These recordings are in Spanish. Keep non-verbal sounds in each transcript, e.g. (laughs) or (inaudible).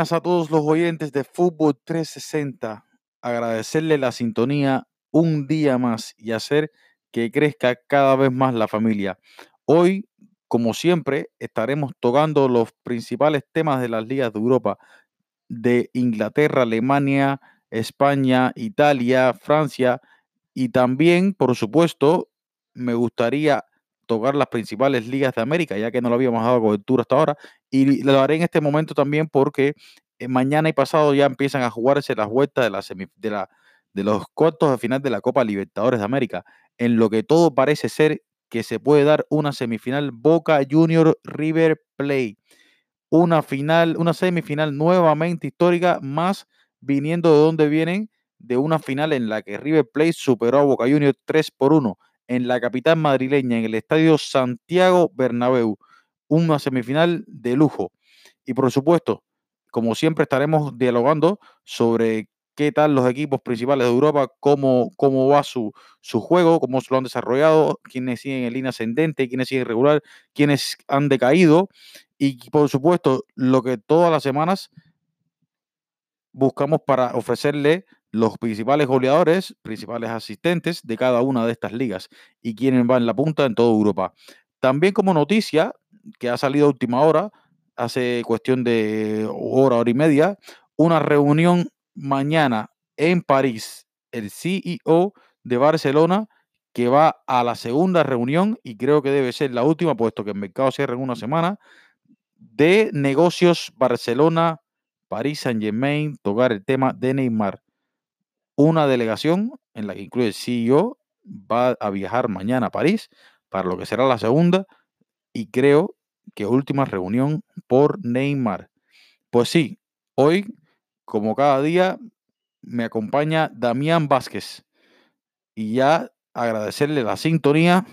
A todos los oyentes de Fútbol 360. Agradecerle la sintonía un día más y hacer que crezca cada vez más la familia. Hoy, como siempre, estaremos tocando los principales temas de las ligas de Europa, de Inglaterra, Alemania, España, Italia, Francia y también, por supuesto, me gustaría tocar las principales ligas de América, ya que no lo habíamos dado cobertura hasta ahora, y lo haré en este momento también porque eh, mañana y pasado ya empiezan a jugarse las vueltas de, la de, la, de los cuartos de final de la Copa Libertadores de América, en lo que todo parece ser que se puede dar una semifinal Boca Junior River Play. Una final, una semifinal nuevamente histórica, más viniendo de donde vienen de una final en la que River Plate superó a Boca Junior 3 por 1 en la capital madrileña, en el estadio Santiago Bernabéu. Una semifinal de lujo. Y por supuesto, como siempre, estaremos dialogando sobre qué tal los equipos principales de Europa, cómo, cómo va su, su juego, cómo se lo han desarrollado, quiénes siguen en línea ascendente, quiénes siguen regular, quiénes han decaído. Y por supuesto, lo que todas las semanas buscamos para ofrecerle los principales goleadores, principales asistentes de cada una de estas ligas y quiénes van en la punta en toda Europa. También como noticia que ha salido a última hora, hace cuestión de hora, hora y media, una reunión mañana en París, el CEO de Barcelona, que va a la segunda reunión y creo que debe ser la última, puesto que el mercado cierra en una semana, de negocios Barcelona, París Saint Germain, tocar el tema de Neymar una delegación en la que incluye el CEO va a viajar mañana a París para lo que será la segunda y creo que última reunión por Neymar. Pues sí, hoy, como cada día, me acompaña Damián Vázquez y ya agradecerle la sintonía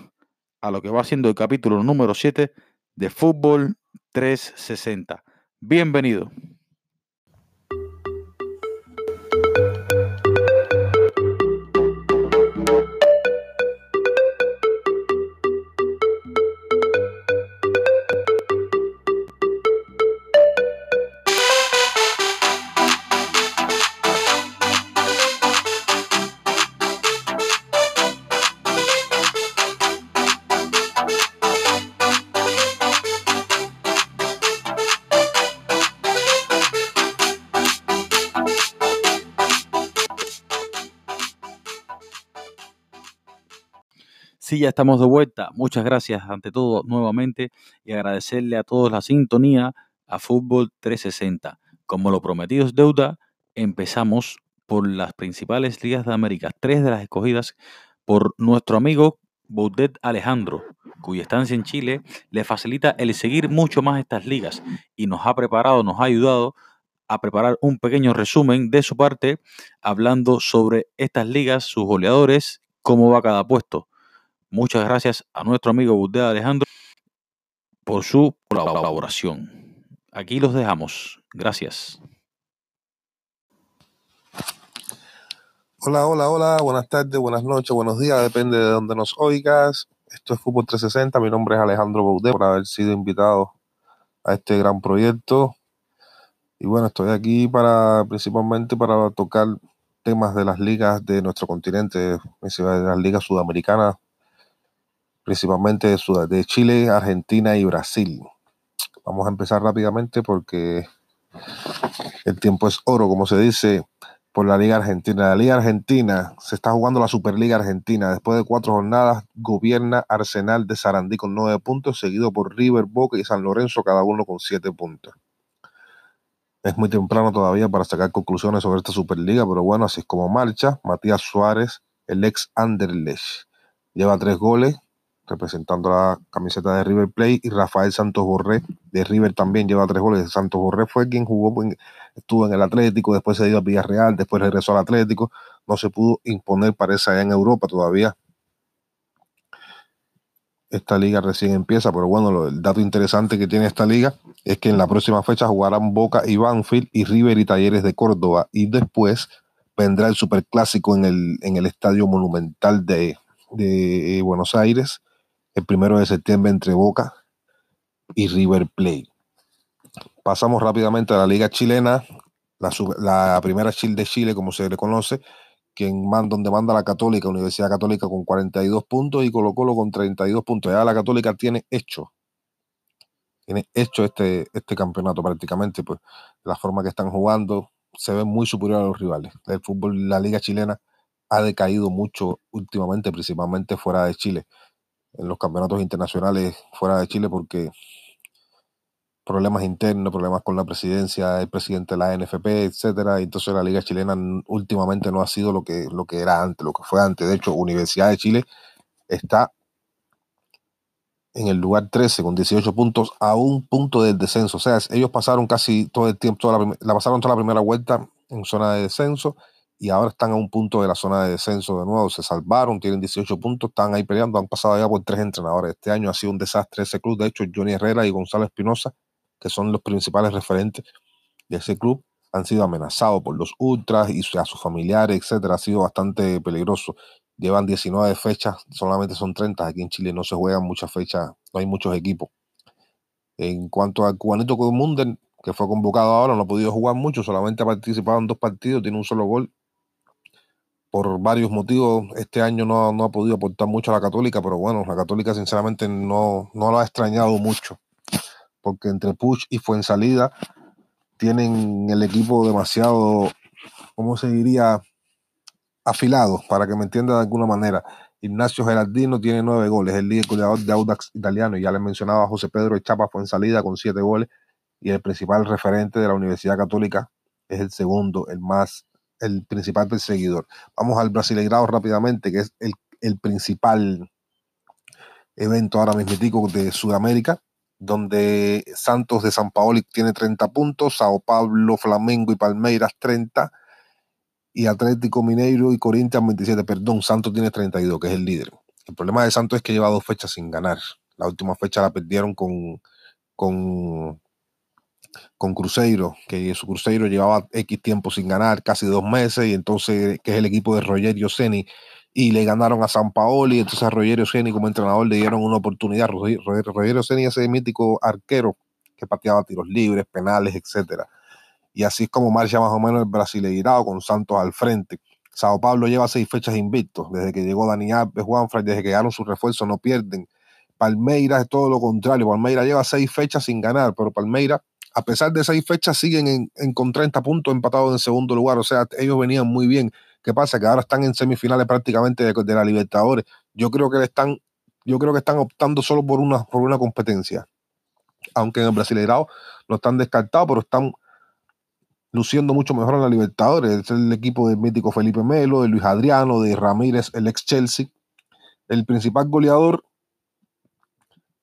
a lo que va siendo el capítulo número 7 de Fútbol 360. Bienvenido. Sí, ya estamos de vuelta. Muchas gracias ante todo nuevamente y agradecerle a todos la sintonía a Fútbol 360. Como lo prometido es deuda, empezamos por las principales ligas de América, tres de las escogidas por nuestro amigo Baudet Alejandro, cuya estancia en Chile le facilita el seguir mucho más estas ligas y nos ha preparado, nos ha ayudado a preparar un pequeño resumen de su parte hablando sobre estas ligas, sus goleadores, cómo va cada puesto. Muchas gracias a nuestro amigo Budde Alejandro por su colaboración. Aquí los dejamos. Gracias. Hola, hola, hola. Buenas tardes, buenas noches, buenos días. Depende de donde nos oigas. Esto es Fútbol 360. Mi nombre es Alejandro Baudet por haber sido invitado a este gran proyecto. Y bueno, estoy aquí para principalmente para tocar temas de las ligas de nuestro continente, las ligas sudamericanas, principalmente de, de Chile, Argentina y Brasil. Vamos a empezar rápidamente porque el tiempo es oro, como se dice, por la Liga Argentina. La Liga Argentina se está jugando la Superliga Argentina. Después de cuatro jornadas, gobierna Arsenal de Sarandí con nueve puntos, seguido por River, Boca y San Lorenzo, cada uno con siete puntos. Es muy temprano todavía para sacar conclusiones sobre esta Superliga, pero bueno, así es como marcha. Matías Suárez, el ex Anderlecht, lleva tres goles, representando la camiseta de River Plate, y Rafael Santos Borré de River también lleva tres goles. Santos Borré fue quien jugó, estuvo en el Atlético, después se dio a Villarreal, después regresó al Atlético, no se pudo imponer, parece, allá en Europa todavía. Esta liga recién empieza, pero bueno, el dato interesante que tiene esta liga es que en la próxima fecha jugarán Boca y Banfield y River y Talleres de Córdoba, y después vendrá el Superclásico en el, en el Estadio Monumental de, de Buenos Aires el primero de septiembre entre Boca y River Plate. Pasamos rápidamente a la Liga Chilena, la, primera Chile de Chile, como se le conoce, quien manda, donde manda la Católica, Universidad Católica con 42 puntos y Colo Colo con 32 puntos. Ya la Católica tiene hecho, tiene hecho este, este campeonato prácticamente, pues la forma que están jugando se ve muy superior a los rivales. El fútbol, la liga chilena ha decaído mucho últimamente, principalmente fuera de Chile, en los campeonatos internacionales fuera de Chile, porque problemas internos, problemas con la presidencia, el presidente de la NFP, etcétera. Entonces la liga chilena últimamente no ha sido lo que, lo que era antes, lo que fue antes. De hecho, Universidad de Chile está en el lugar 13 con 18 puntos a un punto del descenso. O sea, ellos pasaron casi todo el tiempo, toda la, pasaron toda la primera vuelta en zona de descenso y ahora están a un punto de la zona de descenso de nuevo. Se salvaron, tienen 18 puntos, están ahí peleando, han pasado ya por tres entrenadores. Este año ha sido un desastre ese club. De hecho, Johnny Herrera y Gonzalo Espinosa que son los principales referentes de ese club, han sido amenazados por los ultras y a sus familiares, etcétera. Ha sido bastante peligroso. Llevan 19 fechas, solamente son 30. Aquí en Chile no se juegan muchas fechas, no hay muchos equipos. En cuanto al cubanito Munden, que fue convocado ahora, no ha podido jugar mucho, solamente ha participado en dos partidos, tiene un solo gol. Por varios motivos, este año no, no ha podido aportar mucho a la Católica, pero bueno, la Católica sinceramente no, no lo ha extrañado mucho porque entre Push y Fuensalida tienen el equipo demasiado, ¿cómo se diría? Afilado, para que me entienda de alguna manera. Ignacio Gerardino tiene nueve goles, el líder goleador de Audax italiano. Ya le mencionaba a José Pedro Chapa Fuensalida con siete goles y el principal referente de la Universidad Católica es el segundo, el más, el principal perseguidor. Vamos al Brasileirado rápidamente, que es el, el principal evento ahora mismo de Sudamérica donde Santos de San Paoli tiene 30 puntos, Sao Paulo, Flamengo y Palmeiras 30, y Atlético Mineiro y Corinthians 27, perdón, Santos tiene 32, que es el líder. El problema de Santos es que lleva dos fechas sin ganar. La última fecha la perdieron con, con, con Cruzeiro, que su Cruzeiro llevaba X tiempo sin ganar, casi dos meses, y entonces, que es el equipo de Rogerio Ceni, y le ganaron a San Paoli, entonces a Rogerio Ceni como entrenador le dieron una oportunidad. Rogerio Ceni ese mítico arquero que pateaba tiros libres, penales, etcétera. Y así es como marcha más o menos el Brasileirado con Santos al frente. Sao Paulo lleva seis fechas invictos. Desde que llegó Dani Alves, Juanfray, desde que llegaron sus refuerzos, no pierden. Palmeiras es todo lo contrario. Palmeiras lleva seis fechas sin ganar, pero Palmeiras, a pesar de seis fechas, siguen en, con 30 puntos empatados en segundo lugar. O sea, ellos venían muy bien. ¿Qué pasa? Que ahora están en semifinales prácticamente de, la Libertadores. Yo creo que están, yo creo que están optando solo por una, por una competencia. Aunque en el Brasileirado no están descartados, pero están luciendo mucho mejor en la Libertadores. Es el equipo del mítico Felipe Melo, de Luis Adriano, de Ramírez, el ex Chelsea. El principal goleador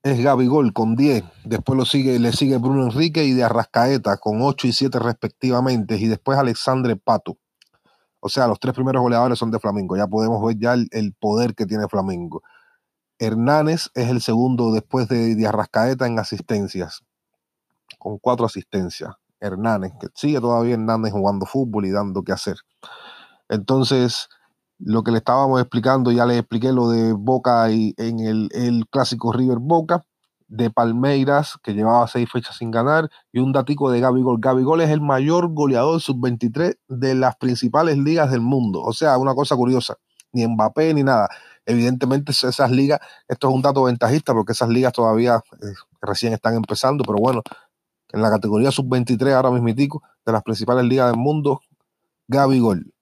es Gol con 10. Después lo sigue, le sigue Bruno Enrique y de Arrascaeta con 8 y 7 respectivamente. Y después Alexandre Pato. O sea, los tres primeros goleadores son de Flamengo. Ya podemos ver ya el, poder que tiene Flamengo. Hernández es el segundo después de, de Arrascaeta en asistencias, con cuatro asistencias. Hernández, que sigue todavía Hernández jugando fútbol y dando que hacer. Entonces, lo que le estábamos explicando, ya le expliqué lo de Boca y en el, el clásico River Boca de Palmeiras, que llevaba seis fechas sin ganar, y un datico de Gabigol. Gabigol es el mayor goleador sub-23 de las principales ligas del mundo. O sea, una cosa curiosa, ni Mbappé ni nada. Evidentemente esas ligas, esto es un dato ventajista porque esas ligas todavía eh, recién están empezando, pero bueno, en la categoría sub-23 ahora mismo de las principales ligas del mundo, Gabigol.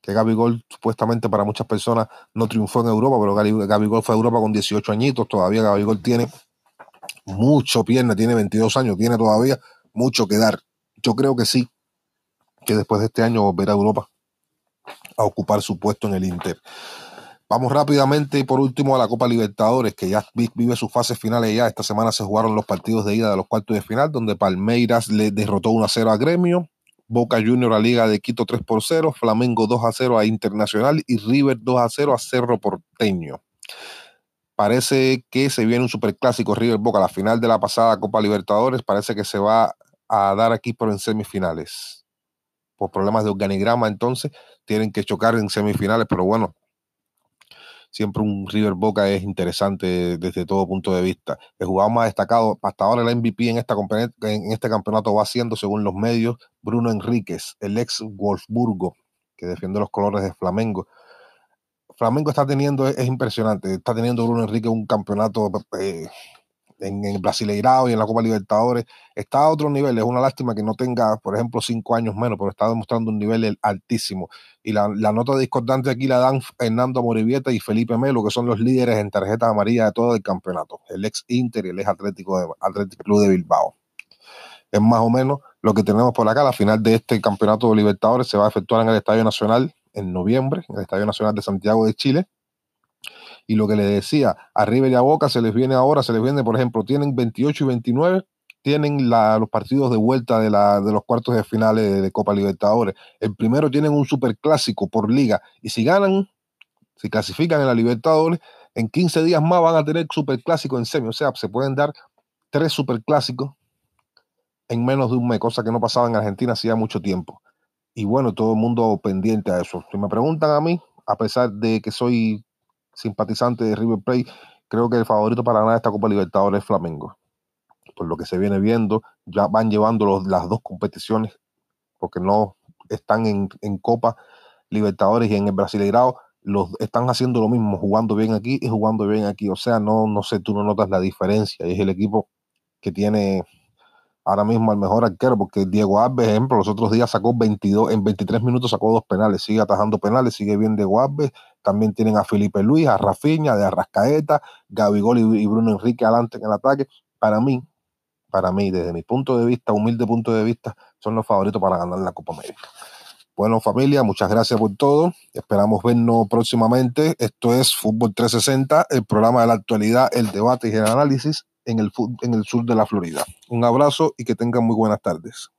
Que Gabigol supuestamente para muchas personas no triunfó en Europa, pero Gabigol fue a Europa con 18 añitos, todavía Gabigol tiene mucho pierna, tiene 22 años, tiene todavía mucho que dar. Yo creo que sí, que después de este año volverá a Europa a ocupar su puesto en el Inter. Vamos rápidamente y por último a la Copa Libertadores, que ya vive sus fases finales ya. Esta semana se jugaron los partidos de ida de los cuartos de final, donde Palmeiras le derrotó 1 a 0 a Gremio, Boca Junior a Liga de Quito 3 por 0, Flamengo 2 a 0 a Internacional y River 2 a 0 a Cerro Porteño parece que se viene un superclásico River Boca, la final de la pasada Copa Libertadores, parece que se va a dar aquí por en semifinales. Por problemas de organigrama, entonces, tienen que chocar en semifinales, pero bueno, siempre un River Boca es interesante desde todo punto de vista. El jugador más destacado, hasta ahora el MVP en, esta, en este campeonato va siendo, según los medios, Bruno Enríquez, el ex Wolfsburgo, que defiende los colores de Flamengo. Flamengo está teniendo, es, impresionante, está teniendo Bruno Enrique un campeonato eh, en el Brasileirao y en la Copa Libertadores, está a otro nivel. Es una lástima que no tenga, por ejemplo, cinco años menos, pero está demostrando un nivel altísimo. Y la, nota discordante aquí la dan Hernando Morivieta y Felipe Melo, que son los líderes en tarjeta amarilla de todo el campeonato, el ex Inter y el ex Atlético, de, Atlético Club de Bilbao. Es más o menos lo que tenemos por acá. La final de este campeonato de Libertadores se va a efectuar en el Estadio Nacional en noviembre, en el Estadio Nacional de Santiago de Chile y lo que le decía, a River y a Boca se les viene ahora, se les viene, por ejemplo, tienen 28 y 29, tienen los partidos de vuelta de, los cuartos de finales de, Copa Libertadores. El primero tienen un superclásico por liga y si ganan, si clasifican en la Libertadores, en 15 días más van a tener superclásico en semi. O sea, se pueden dar tres superclásicos en menos de un mes, cosa que no pasaba en Argentina hacía mucho tiempo. Y bueno, todo el mundo pendiente a eso. Si me preguntan a mí, a pesar de que soy simpatizante de River Plate, creo que el favorito para ganar esta Copa Libertadores es Flamengo. Por lo que se viene viendo, ya van llevando las dos competiciones, porque no están en, Copa Libertadores y en el Brasileirao, los están haciendo lo mismo, jugando bien aquí y jugando bien aquí. O sea, no, no sé, tú no notas la diferencia. Es el equipo que tiene ahora mismo al mejor arquero, porque Diego Alves, ejemplo, los otros días sacó 22, en 23 minutos sacó dos penales, sigue atajando penales, sigue bien Diego Alves, también tienen a Felipe Luis, a Rafiña, de Arrascaeta, Gabigol y, Bruno Enrique adelante en el ataque. Para mí, para mí, desde mi punto de vista, humilde punto de vista, son los favoritos para ganar la Copa América. Bueno, familia, muchas gracias por todo. Esperamos vernos próximamente. Esto es Fútbol 360, el programa de la actualidad, el debate y el análisis en el, en el sur de la Florida. Un abrazo y que tengan muy buenas tardes.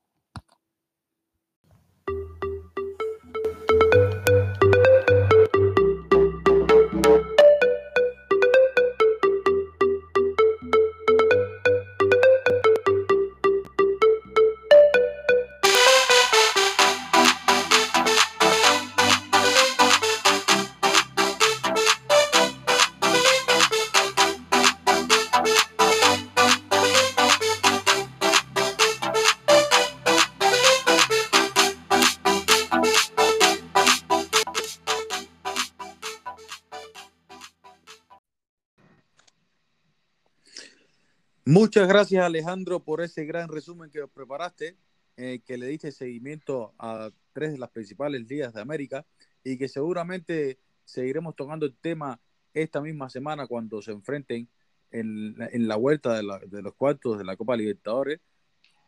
Muchas gracias Alejandro por ese gran resumen que preparaste, eh, que le diste seguimiento a tres de las principales ligas de América y que seguramente seguiremos tocando el tema esta misma semana cuando se enfrenten en, la vuelta de, los cuartos de la Copa Libertadores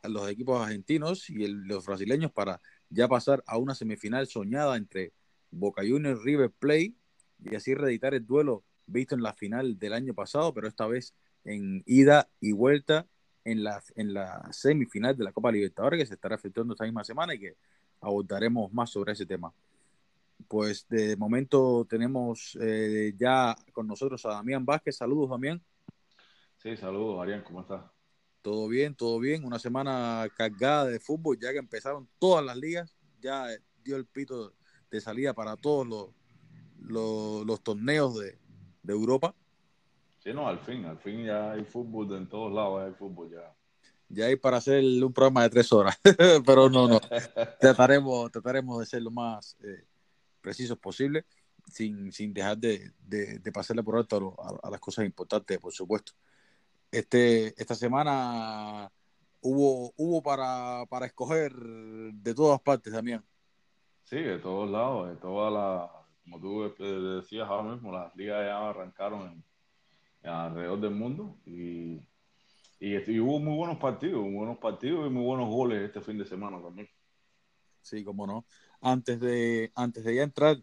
a los equipos argentinos y los brasileños para ya pasar a una semifinal soñada entre Boca Juniors River Plate y así reeditar el duelo visto en la final del año pasado, pero esta vez en ida y vuelta en la, en la semifinal de la Copa Libertadores que se estará efectuando esta misma semana y que abordaremos más sobre ese tema. Pues de momento tenemos eh, ya con nosotros a Damián Vázquez. Saludos, Damián. Sí, saludos, Arián, ¿cómo estás? Todo bien, todo bien. Una semana cargada de fútbol, ya que empezaron todas las ligas. Ya dio el pito de salida para todos los, los, los torneos de, de Europa. Sí, no, al fin, al fin ya hay fútbol en todos lados, hay fútbol ya. Ya hay para hacer un programa de tres horas, (laughs) pero no, no. trataremos, trataremos de ser lo más eh, precisos posible, sin, sin dejar de, de, pasarle por alto a, las cosas importantes, por supuesto. Este, esta semana hubo, hubo para, para escoger de todas partes también. Sí, de todos lados, de todas las, como tú este, decías ahora mismo, las ligas ya arrancaron en alrededor del mundo y, y, hubo muy buenos partidos, buenos partidos y muy buenos goles este fin de semana también. Sí, cómo no. Antes de, antes de ya entrar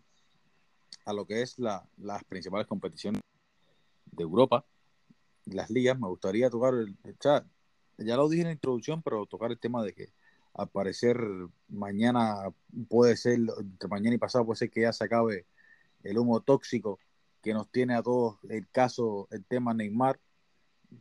a lo que es la, las principales competiciones de Europa, las ligas, me gustaría tocar el, chat. Ya lo dije en la introducción, pero tocar el tema de que al parecer mañana puede ser, entre mañana y pasado puede ser que ya se acabe el humo tóxico que nos tiene a todos el caso, el tema Neymar,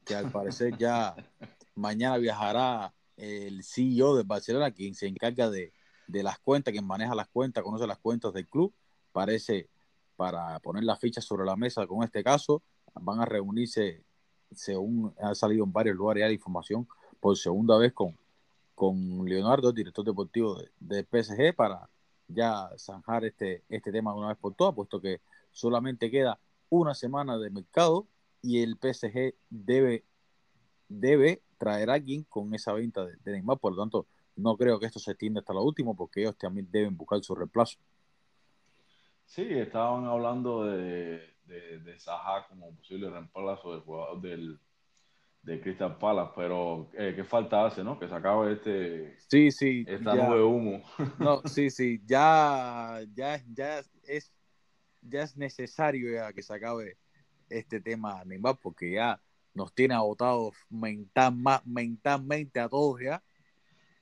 que al parecer ya (laughs) mañana viajará el CEO de Barcelona, quien se encarga de, las cuentas, quien maneja las cuentas, conoce las cuentas del club. Parece para poner las fichas sobre la mesa con este caso. Van a reunirse, según ha salido en varios lugares la información, por segunda vez con, con Leonardo, director deportivo de, PSG, para ya zanjar este, este tema de una vez por todas, puesto que solamente queda una semana de mercado y el PSG debe, debe traer a alguien con esa venta de, Neymar, por lo tanto, no creo que esto se extienda hasta lo último, porque ellos también deben buscar su reemplazo. Sí, estaban hablando de, de, como posible reemplazo del jugador del, de Crystal Palace, pero eh, ¿qué falta hace, no? Que se acabe este, sí, sí, esta nube de humo. No, sí, sí, ya, ya, ya es, ya es necesario ya que se acabe este tema Neymar, porque ya nos tiene agotados mental, mentalmente a todos ya.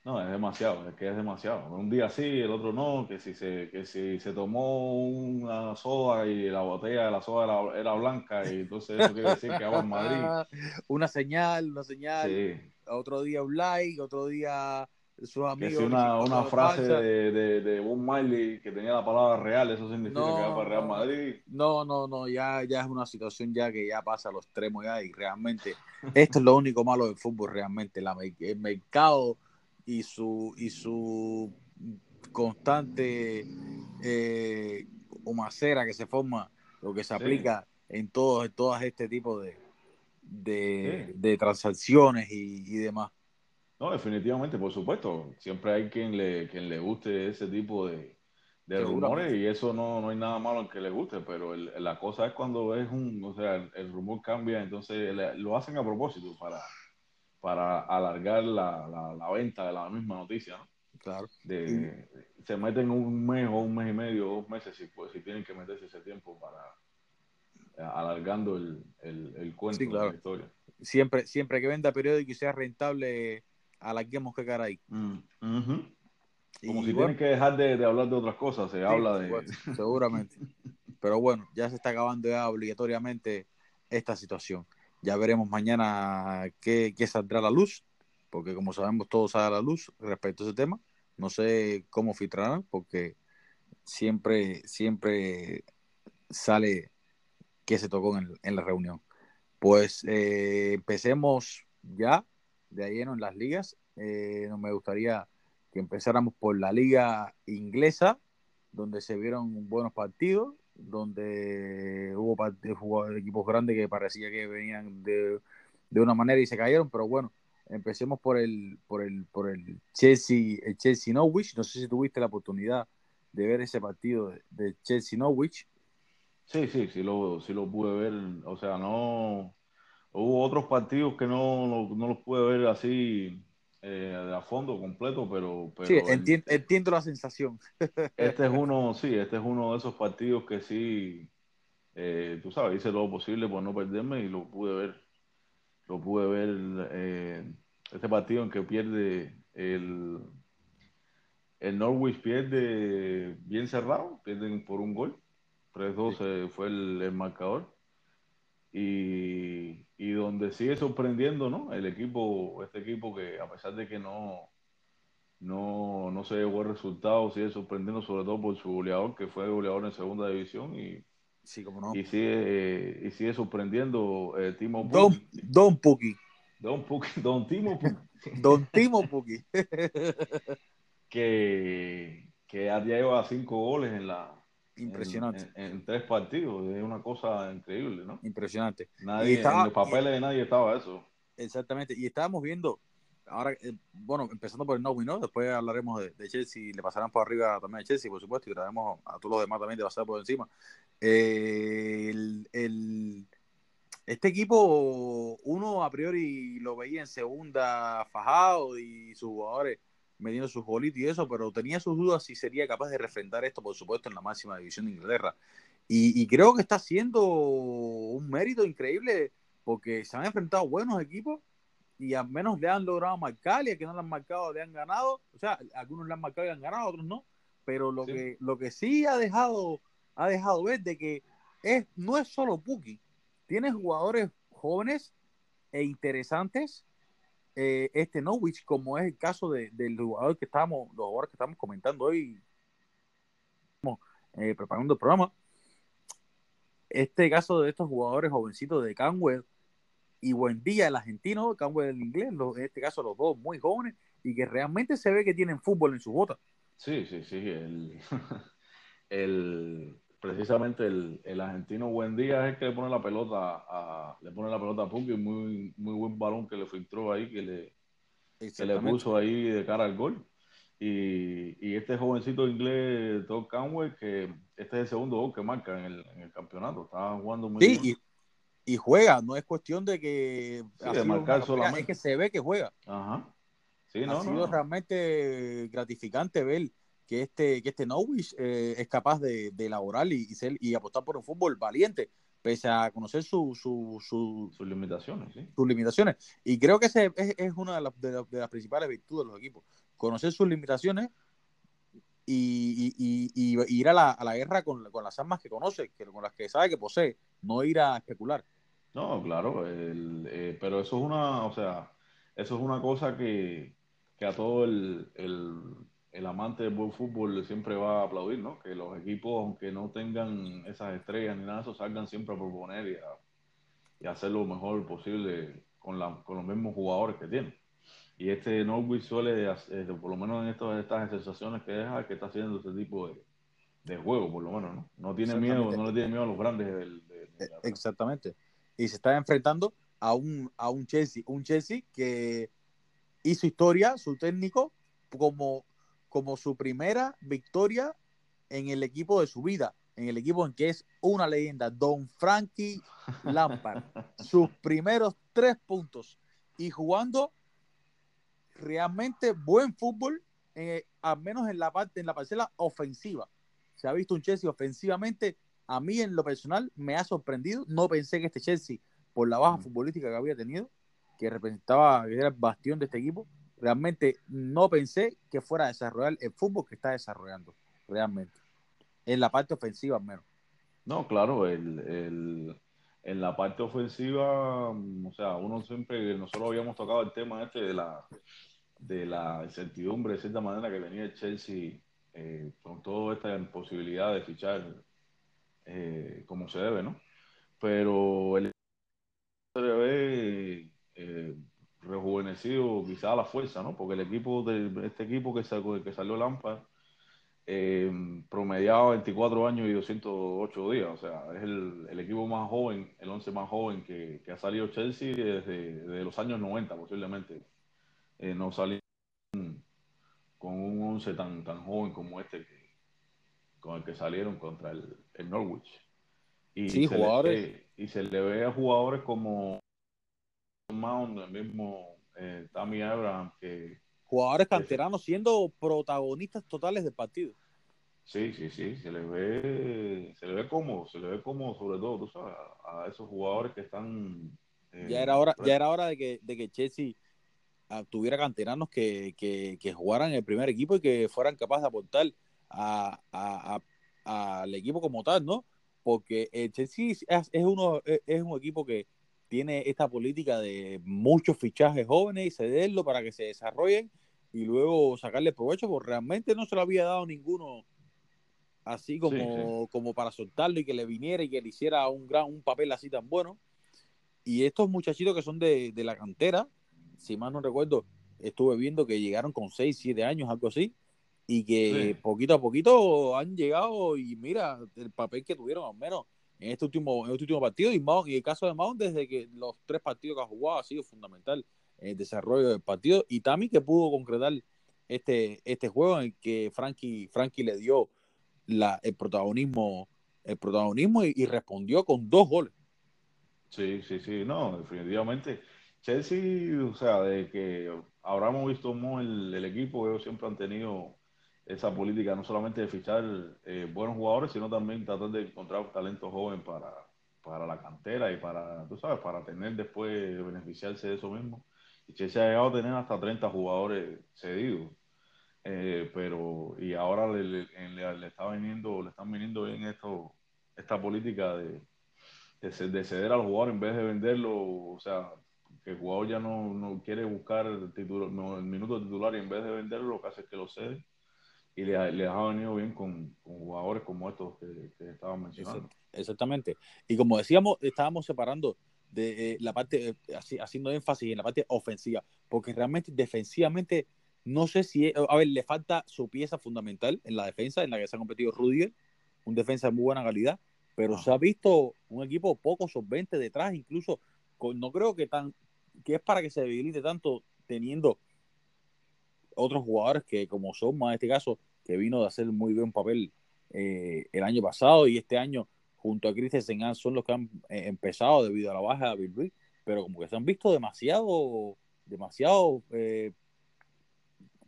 No, es demasiado, es que es demasiado. Un día sí, el otro no, que si se, que si se tomó una soda y la botella de la soda era, blanca y entonces eso quiere decir que va en Madrid. (laughs) una señal, una señal. Sí. Otro día un like, otro día sus amigos. Que una, una frase de, de, de Bob Miley que tenía la palabra real, eso significa que va para Real Madrid. No, no, no, ya, ya es una situación ya que ya pasa a los extremos ya y realmente esto es lo único malo del fútbol realmente, la, el mercado y su, y su constante eh, humacera que se forma, lo que se aplica en todos todas este tipo de, de, transacciones y, demás. No, definitivamente, por supuesto. Siempre hay quien le, quien le guste ese tipo de, rumores y eso no, no hay nada malo en que le guste, pero la cosa es cuando es un, o sea, el, rumor cambia, entonces lo hacen a propósito para, para alargar la, la, venta de la misma noticia, ¿no? Claro. De, se meten un mes o un mes y medio, dos meses, si, pues, si tienen que meterse ese tiempo para eh, alargando el, el, cuento de la historia. Siempre, siempre que venda periódico y sea rentable, alarguemos que cara ahí. Mm, Como si tienen que dejar de, de, hablar de otras cosas, se habla de... (laughs) seguramente. Pero bueno, ya se está acabando ya obligatoriamente esta situación. Ya veremos mañana qué, saldrá a la luz, porque como sabemos todo sale a la luz respecto a ese tema. No sé cómo filtrarán, porque siempre, siempre sale que se tocó en, la reunión. Pues eh, empecemos ya de ahí en las ligas. Eh, me gustaría que empezáramos por la liga inglesa, donde se vieron buenos partidos donde hubo equipos grandes que parecía que venían de, una manera y se cayeron, pero bueno, empecemos por el por el por el Chelsea el Chelsea Norwich, no sé si tuviste la oportunidad de ver ese partido de, Chelsea Norwich. Sí, sí, sí lo, sí lo pude ver, o sea, no hubo otros partidos que no, no los pude ver así eh, a fondo completo, pero, pero sí, entiendo, la sensación. (laughs) Este es uno, sí, este es uno de esos partidos que sí, eh, tú sabes, hice todo lo posible por no perderme y lo pude ver, lo pude ver eh, este partido en que pierde el, el Norwich pierde bien cerrado, pierden por un gol, 3-2 fue el marcador y, y, donde sigue sorprendiendo, ¿no? El equipo, este equipo que a pesar de que no, no, no se llevó el resultado, sigue sorprendiendo sobre todo por su goleador, que fue goleador en segunda división y, sí, como no. y, sigue, y sigue sorprendiendo eh, Timo Don, Don Puki. Don Puki, Don Timo Puki. (laughs) Don Timo Puki. (laughs) que, que ya lleva cinco goles en la, Impresionante. En, tres partidos, es una cosa increíble, ¿no? Impresionante. Nadie, en los papeles de nadie estaba eso. Exactamente, y estábamos viendo, ahora, eh, bueno, empezando por el Novi, ¿no? Después hablaremos de, Chelsea, le pasarán por arriba también a Chelsea, por supuesto, y traemos a todos los demás también de pasar por encima. Eh, el, este equipo, uno a priori lo veía en segunda fajado y sus jugadores metiendo sus golitos y eso, pero tenía sus dudas si sería capaz de refrendar esto, por supuesto, en la máxima división de Inglaterra. Y, creo que está haciendo un mérito increíble porque se han enfrentado buenos equipos y al menos le han logrado marcar y a que no le han marcado le han ganado. O sea, algunos le han marcado y han ganado, otros no. Pero lo, Que, lo que sí ha dejado, ha dejado ver de que es, no es solo Puki. Tiene jugadores jóvenes e interesantes eh, este Norwich, como es el caso de, del jugador que estamos, los jugadores que estamos comentando hoy, eh, preparando el programa, este caso de estos jugadores jovencitos de Canwell y buen día el argentino, Canwell el inglés, en este caso los dos muy jóvenes y que realmente se ve que tienen fútbol en su bota. Sí, sí, sí. El (laughs) precisamente el, el, argentino buen día es el que le pone la pelota a, le pone la pelota a Puki, muy, muy buen balón que le filtró ahí, que le, que le puso ahí de cara al gol. Y, y este jovencito inglés, Todd Canwell, que este es el segundo gol que marca en el, en el campeonato. Está jugando muy bien. Y, y, juega, no es cuestión de que. Sí, de marcar solamente. Es que se ve que juega. Ajá. Sí, ha sido realmente gratificante ver que este, que este Norwich eh, es capaz de, de elaborar y, y, ser, y apostar por un fútbol valiente, pese a conocer su, su, su, sus limitaciones. ¿sí? Sus limitaciones. Y creo que ese es, es una de las, de, de las principales virtudes de los equipos. Conocer sus limitaciones y, y, y, ir a la, a la guerra con, con, las armas que conoce, que, con las que sabe que posee, no ir a especular. No, claro, el, eh, pero eso es una, o sea, eso es una cosa que, que a todo el, el, el, amante del buen fútbol siempre va a aplaudir, ¿no? Que los equipos, aunque no tengan esas estrellas ni nada de eso, salgan siempre a proponer y a, y a hacer lo mejor posible con, la, con los mismos jugadores que tienen. Y este Norwich suele, eh, por lo menos en estos, estas sensaciones que deja, que está haciendo este tipo de, de juego, por lo menos, ¿no? No tiene miedo, no le tiene miedo a los grandes del, de, de Exactamente. Y se está enfrentando a un, a un Chelsea, un Chelsea que hizo historia, su técnico, como, como su primera victoria en el equipo de su vida, en el equipo en que es una leyenda, Don Frankie (laughs) Lampard. sus primeros tres puntos y jugando realmente buen fútbol, eh, al menos en la parte, en la parcela ofensiva. Se ha visto un Chelsea ofensivamente, a mí en lo personal me ha sorprendido. No pensé que este Chelsea, por la baja futbolística que había tenido, que representaba, que era el bastión de este equipo, realmente no pensé que fuera a desarrollar el fútbol que está desarrollando, realmente. En la parte ofensiva, al menos. No, claro, el, el, en la parte ofensiva, o sea, uno siempre, nosotros habíamos tocado el tema este de la, de la incertidumbre, de cierta manera, que tenía el Chelsea eh, con toda esta imposibilidad de fichar eh, como se debe, ¿no? Pero el se rejuvenecido quizá a la fuerza, ¿no? Porque el equipo de este equipo que salió, que salió Lampard eh, promediaba 24 años y 208 días, o sea, es el, el equipo más joven, el 11 más joven que, que ha salido Chelsea desde, desde, los años 90 posiblemente. Eh, no salió con un 11 tan, tan joven como este que, con el que salieron contra el, el Norwich. Y, sí, se jugadores. Le, y se le ve a jugadores como Mount, el mismo eh, Tammy Abraham, que... Jugadores canteranos siendo protagonistas totales del partido. Sí, sí, sí, se le ve, se le ve cómodo, se le ve cómodo sobre todo, tú sabes, a, a esos jugadores que están... Eh, ya era hora, ya era hora de que, de que Chelsea uh, tuviera canteranos que, que, que, jugaran en el primer equipo y que fueran capaces de aportar a, a, al equipo como tal, ¿no? Porque el Chelsea es, es, uno, es un equipo que tiene esta política de muchos fichajes jóvenes y cederlo para que se desarrollen y luego sacarle provecho, porque realmente no se lo había dado ninguno así como, sí, sí. como para soltarlo y que le viniera y que le hiciera un gran un papel así tan bueno. Y estos muchachitos que son de, de la cantera, si mal no recuerdo, estuve viendo que llegaron con 6, 7 años, algo así, y que sí. poquito a poquito han llegado y mira el papel que tuvieron, al menos en este último, en este último partido. Y, Mount, y el caso de Mount, desde que los tres partidos que ha jugado, ha sido fundamental en el desarrollo del partido. Y también que pudo concretar este, este juego en el que Frankie, Frankie le dio la, el protagonismo, el protagonismo y, y, respondió con dos goles. Sí, sí, sí, no, definitivamente. Chelsea, o sea, de que ahora hemos visto el, el equipo, ellos siempre han tenido esa política no solamente de fichar eh, buenos jugadores, sino también tratar de encontrar talento joven para, para la cantera y para, tú sabes, para tener después beneficiarse de eso mismo. Y Chelsea ha llegado a tener hasta 30 jugadores cedidos. Eh, pero, y ahora le, le, le, está viniendo, le están viniendo bien esto, esta política de, de, de ceder al jugador en vez de venderlo, o sea, que el jugador ya no, no quiere buscar el, titular, no, el minuto titular y en vez de venderlo lo que hace es que lo cede y le, le ha venido bien con, con, jugadores como estos que, que estaban mencionando. Exactamente. Y como decíamos, estábamos separando de eh, la parte, eh, haciendo énfasis en la parte ofensiva, porque realmente defensivamente no sé si, a ver, le falta su pieza fundamental en la defensa, en la que se ha competido Rudiger, un defensa de muy buena calidad, pero se ha visto un equipo poco solvente detrás, incluso no creo que tan que es para que se debilite tanto teniendo otros jugadores que como son más en este caso que vino de hacer muy buen papel eh, el año pasado y este año junto a Christensen son los que han eh, empezado debido a la baja de Bill Ruiz, pero como que se han visto demasiado, demasiado, eh,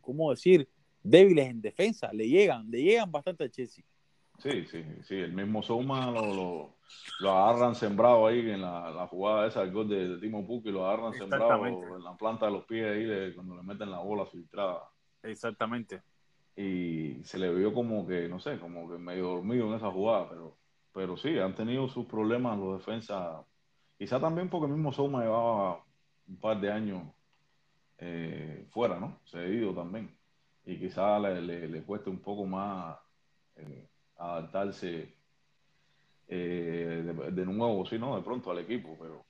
¿cómo decir? Débiles en defensa, le llegan, le llegan bastante a Chelsea. Sí, sí, sí, el mismo Souma lo, lo, agarran sembrado ahí en la, jugada esa, el gol de, Timo Pukki, lo agarran sembrado en la planta de los pies ahí cuando le meten la bola filtrada. Exactamente. Y se le vio como que, no sé, como que medio dormido en esa jugada, pero, pero sí, han tenido sus problemas los defensas. Quizá también porque el mismo Souma llevaba un par de años eh, fuera, ¿no? Cedido también. Y quizá le, le, cueste un poco más. Eh, adaptarse eh, de, nuevo, sí, ¿no? De pronto al equipo, pero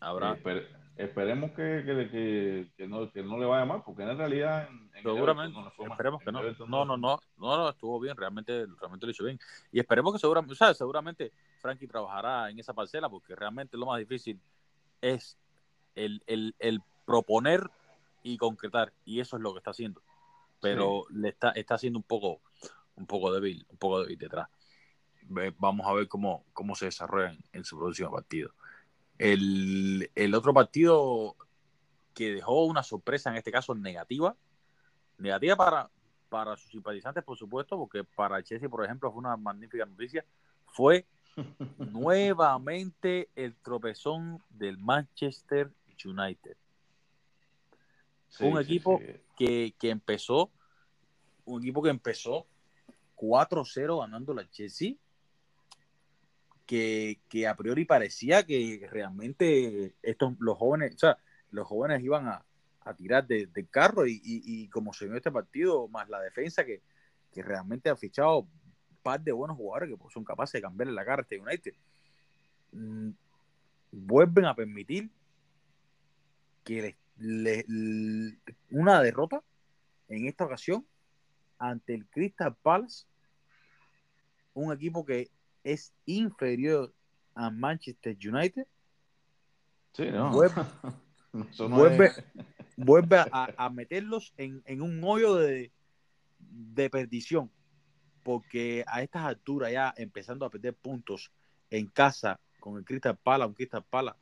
Habrá. esperemos que, que, que, no, que no le vaya mal, porque en realidad seguramente esperemos que no. No, no, no, no, estuvo bien, realmente, realmente lo hizo bien. Y esperemos que seguramente, o sea, seguramente Frankie trabajará en esa parcela, porque realmente lo más difícil es el, el, el proponer y concretar, y eso es lo que está haciendo. Pero le está, está haciendo un poco un poco débil, un poco débil detrás. Vamos a ver cómo, cómo se desarrolla en, su próximo partido. El, otro partido que dejó una sorpresa, en este caso negativa, negativa para, para sus simpatizantes, por supuesto, porque para Chelsea, por ejemplo, fue una magnífica noticia, fue (laughs) nuevamente el tropezón del Manchester United. un equipo Que, que empezó, un equipo que empezó 4-0 ganando la Chelsea, que, a priori parecía que realmente estos, los jóvenes, o sea, los jóvenes iban a, tirar del carro y, como se vio este partido, más la defensa que, realmente ha fichado un par de buenos jugadores que pues, son capaces de cambiarle la cara a este United. Mm, vuelven a permitir que una derrota en esta ocasión ante el Crystal Palace, un equipo que es inferior a Manchester United. Sí, no. Vuelve, (laughs) a, meterlos en, un hoyo de, perdición, porque a estas alturas ya empezando a perder puntos en casa con el Crystal Palace, un Crystal Palace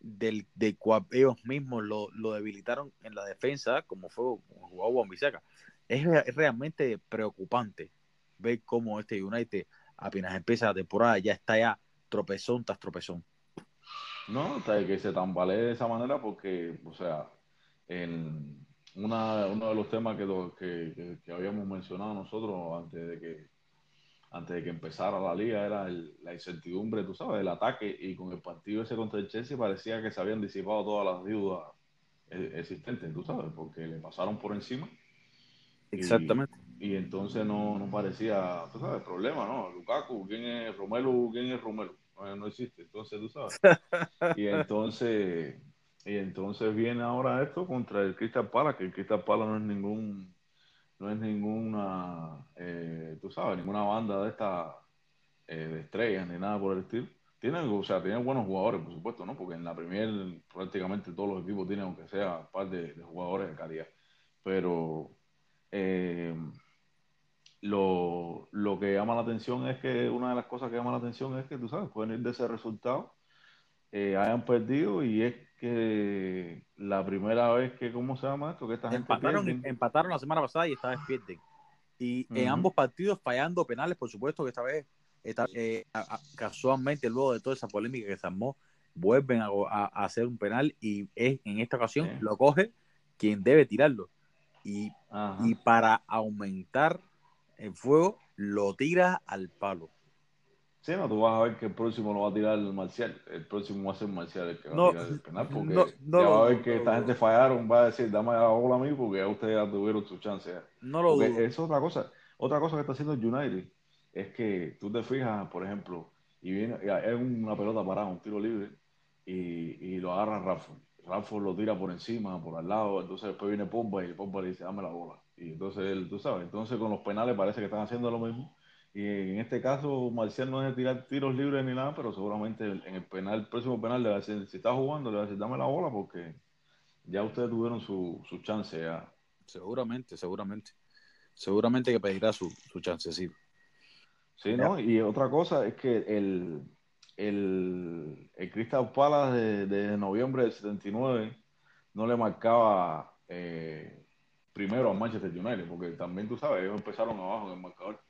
del, cual ellos mismos lo, debilitaron en la defensa, como fue como jugó Bombisaca es, realmente preocupante ver cómo este United apenas empieza la temporada ya está ya tropezón tras tropezón. No, hasta que se tambalee de esa manera porque, o sea, en una, uno de los temas que, que, habíamos mencionado nosotros antes de que antes de que empezara la liga era la incertidumbre, tú sabes, del ataque y con el partido ese contra el Chelsea parecía que se habían disipado todas las dudas eh, existentes, tú sabes, porque le pasaron por encima Exactamente. Y, entonces no, no parecía, tú sabes, problema, ¿no? Lukaku, ¿quién es Romelu? ¿Quién es Romelu? No, existe, entonces tú sabes. (laughs) y entonces, y entonces viene ahora esto contra el Crystal Palace, que el Crystal Palace no es ningún, no es ninguna, eh, tú sabes, ninguna banda de esta eh, de estrellas ni nada por el estilo. Tienen, o sea, tienen buenos jugadores, por supuesto, ¿no? Porque en la Premier prácticamente todos los equipos tienen, aunque sea, un par de jugadores de calidad. Pero eh, lo, lo, que llama la atención es que una de las cosas que llama la atención es que, tú sabes, pueden ir de ese resultado, eh, hayan perdido y es que la primera vez que, ¿cómo se llama esto? Que esta empataron, gente empataron la semana pasada y esta vez pierden. Y en ambos partidos fallando penales, por supuesto que esta vez, eh, casualmente luego de toda esa polémica que se armó, vuelven a, hacer un penal y es, en esta ocasión lo coge quien debe tirarlo y, y para aumentar el fuego lo tira al palo. Sí, no, tú vas a ver que el próximo lo va a tirar el Marcial. El próximo va a ser Marcial el que va a tirar el penal. Porque ya va a ver que esta gente fallaron. Va a decir, dame la bola a mí porque ya ustedes ya tuvieron su chance. No lo Es otra cosa. Otra cosa que está haciendo el United es que tú te fijas, por ejemplo, y viene, es una pelota parada, un tiro libre, y, lo agarra Rafa. Rafa lo tira por encima, por al lado, entonces después viene Pomba y Pomba le dice, dame la bola. Y entonces él, tú sabes, entonces con los penales parece que están haciendo lo mismo. Y en este caso, Marcial no es de tirar tiros libres ni nada, pero seguramente en el penal, el próximo penal le va a decir, si está jugando, le va a decir, dame la bola porque ya ustedes tuvieron su, su chance ya. Seguramente, seguramente. Seguramente que pedirá su, su chancecito. Sí, ¿no? Y otra cosa es que el, el, el Crystal Palace de, noviembre del 79 no le marcaba eh, primero a Manchester United, porque también tú sabes, ellos empezaron abajo en el marcador.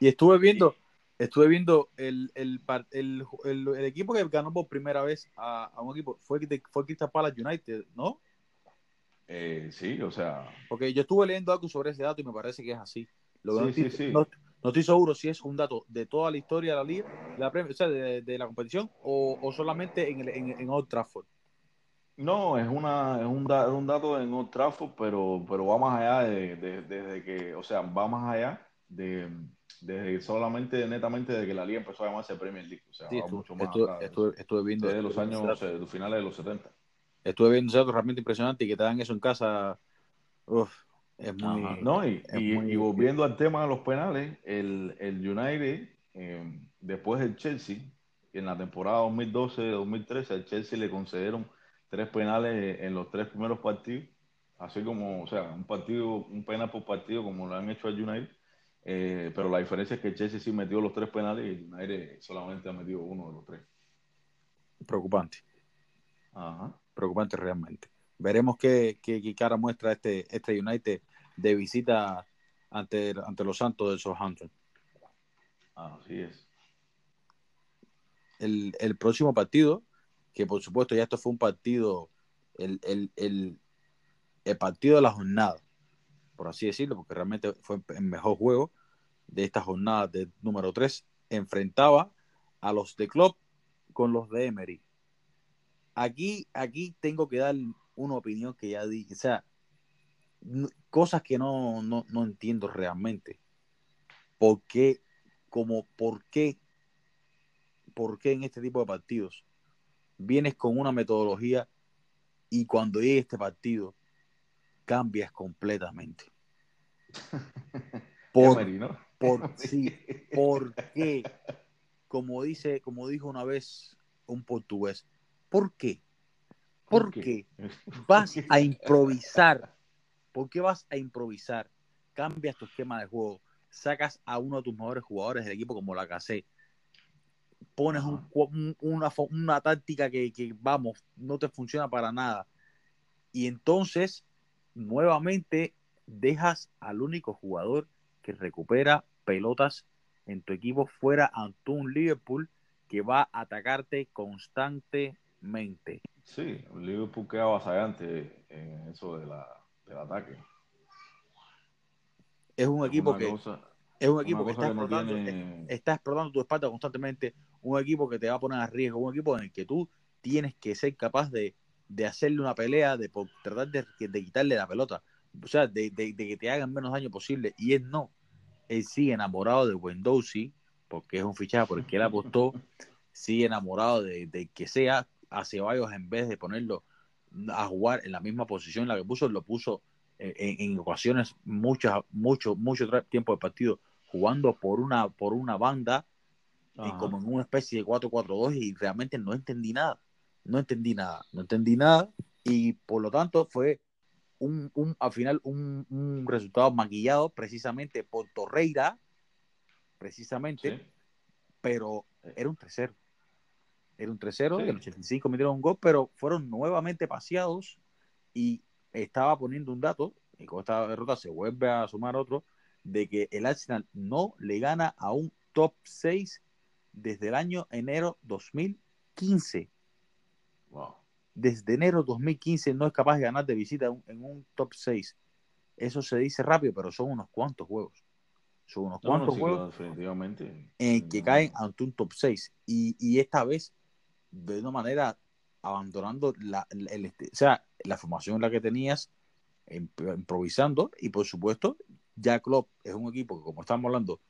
Y estuve viendo, estuve viendo el, el, el, el, equipo que ganó por primera vez a, a un equipo, fue, fue Crystal Palace United, ¿no? Eh, sí, o sea. Porque yo estuve leyendo algo sobre ese dato y me parece que es así. Lo sí, sí, sí. No, estoy seguro si es un dato de toda la historia de la liga, de la, o sea, de, la competición, o, o solamente en, el, en, en, Old Trafford. No, es, una, es un, da, un dato en Old Trafford, pero, pero va más allá de, de, que, o sea, va más allá de, de solamente, netamente, de que la liga empezó a llamarse Premier League. O sea, va mucho más estuve, estuve, viendo. Desde los años, o sea, finales de los 70 estuve viendo algo realmente impresionante y que te dan eso en casa. Uf, es muy. No, y, y, volviendo al tema de los penales, el, el United, eh, después del Chelsea, en la temporada 2012-2013, al Chelsea le concedieron tres penales en los tres primeros partidos, así como, o sea, un partido, un penal por partido, como lo han hecho al United. Eh, pero la diferencia es que el Chelsea sí metió los tres penales y el United solamente ha metido uno de los tres. Preocupante. Ajá preocupante realmente. Veremos qué, qué, cara muestra este, este United de visita ante, ante los Santos del Southampton. Así es. El, el, próximo partido, que por supuesto ya esto fue un partido, el, el, el, el partido de la jornada, por así decirlo, porque realmente fue el mejor juego de esta jornada de número 3, enfrentaba a los de Klopp con los de Emery aquí, aquí tengo que dar una opinión que ya dije, o sea, cosas que no, no, no entiendo realmente. ¿Por qué? Como, ¿por qué? ¿Por qué en este tipo de partidos vienes con una metodología y cuando llegue este partido cambias completamente? (laughs) Por, por, (laughs) sí, ¿por qué? Como dice, como dijo una vez un portugués, ¿Por qué? Porque (laughs) vas a improvisar. ¿Por qué vas a improvisar? Cambias tu esquema de juego. Sacas a uno de tus mejores jugadores del equipo como la KC. Pones una, táctica que, que, vamos, no te funciona para nada. Y entonces, nuevamente, dejas al único jugador que recupera pelotas en tu equipo fuera ante un Liverpool que va a atacarte constante mente. Sí, Liverpool queda avasallante en eso de la, del ataque. Es un equipo que es un equipo que, está, explotando, está explotando tu espalda constantemente, un equipo que te va a poner a riesgo, un equipo en el que tú tienes que ser capaz de, de hacerle una pelea, de tratar de, de, quitarle la pelota, o sea, de, de, que te hagan menos daño posible, y él no. Él sigue enamorado de Wendowsi, porque es un fichaje por el que él apostó, (laughs) sigue enamorado de, de que sea, a Ceballos en vez de ponerlo a jugar en la misma posición en la que puso, lo puso eh, en, ocasiones mucho, mucho, mucho tiempo de partido jugando por una, por una banda y como en una especie de 4-4-2 y realmente no entendí nada, no entendí nada, no entendí nada y por lo tanto fue un, un al final un, un, resultado maquillado precisamente por Torreira, precisamente, pero era un 3-0 era un 3-0, en el 85 metieron un gol, pero fueron nuevamente paseados y estaba poniendo un dato, y con esta derrota se vuelve a sumar otro, de que el Arsenal no le gana a un top 6 desde el año enero 2015. Wow. Desde enero 2015 no es capaz de ganar de visita en un top 6. Eso se dice rápido, pero son unos cuantos juegos. Son unos cuantos juegos definitivamente. en que caen ante un top 6. Y, y esta vez de una manera abandonando la, el, o sea, la formación en la que tenías, improvisando, y por supuesto, ya Klopp es un equipo que, como estamos hablando,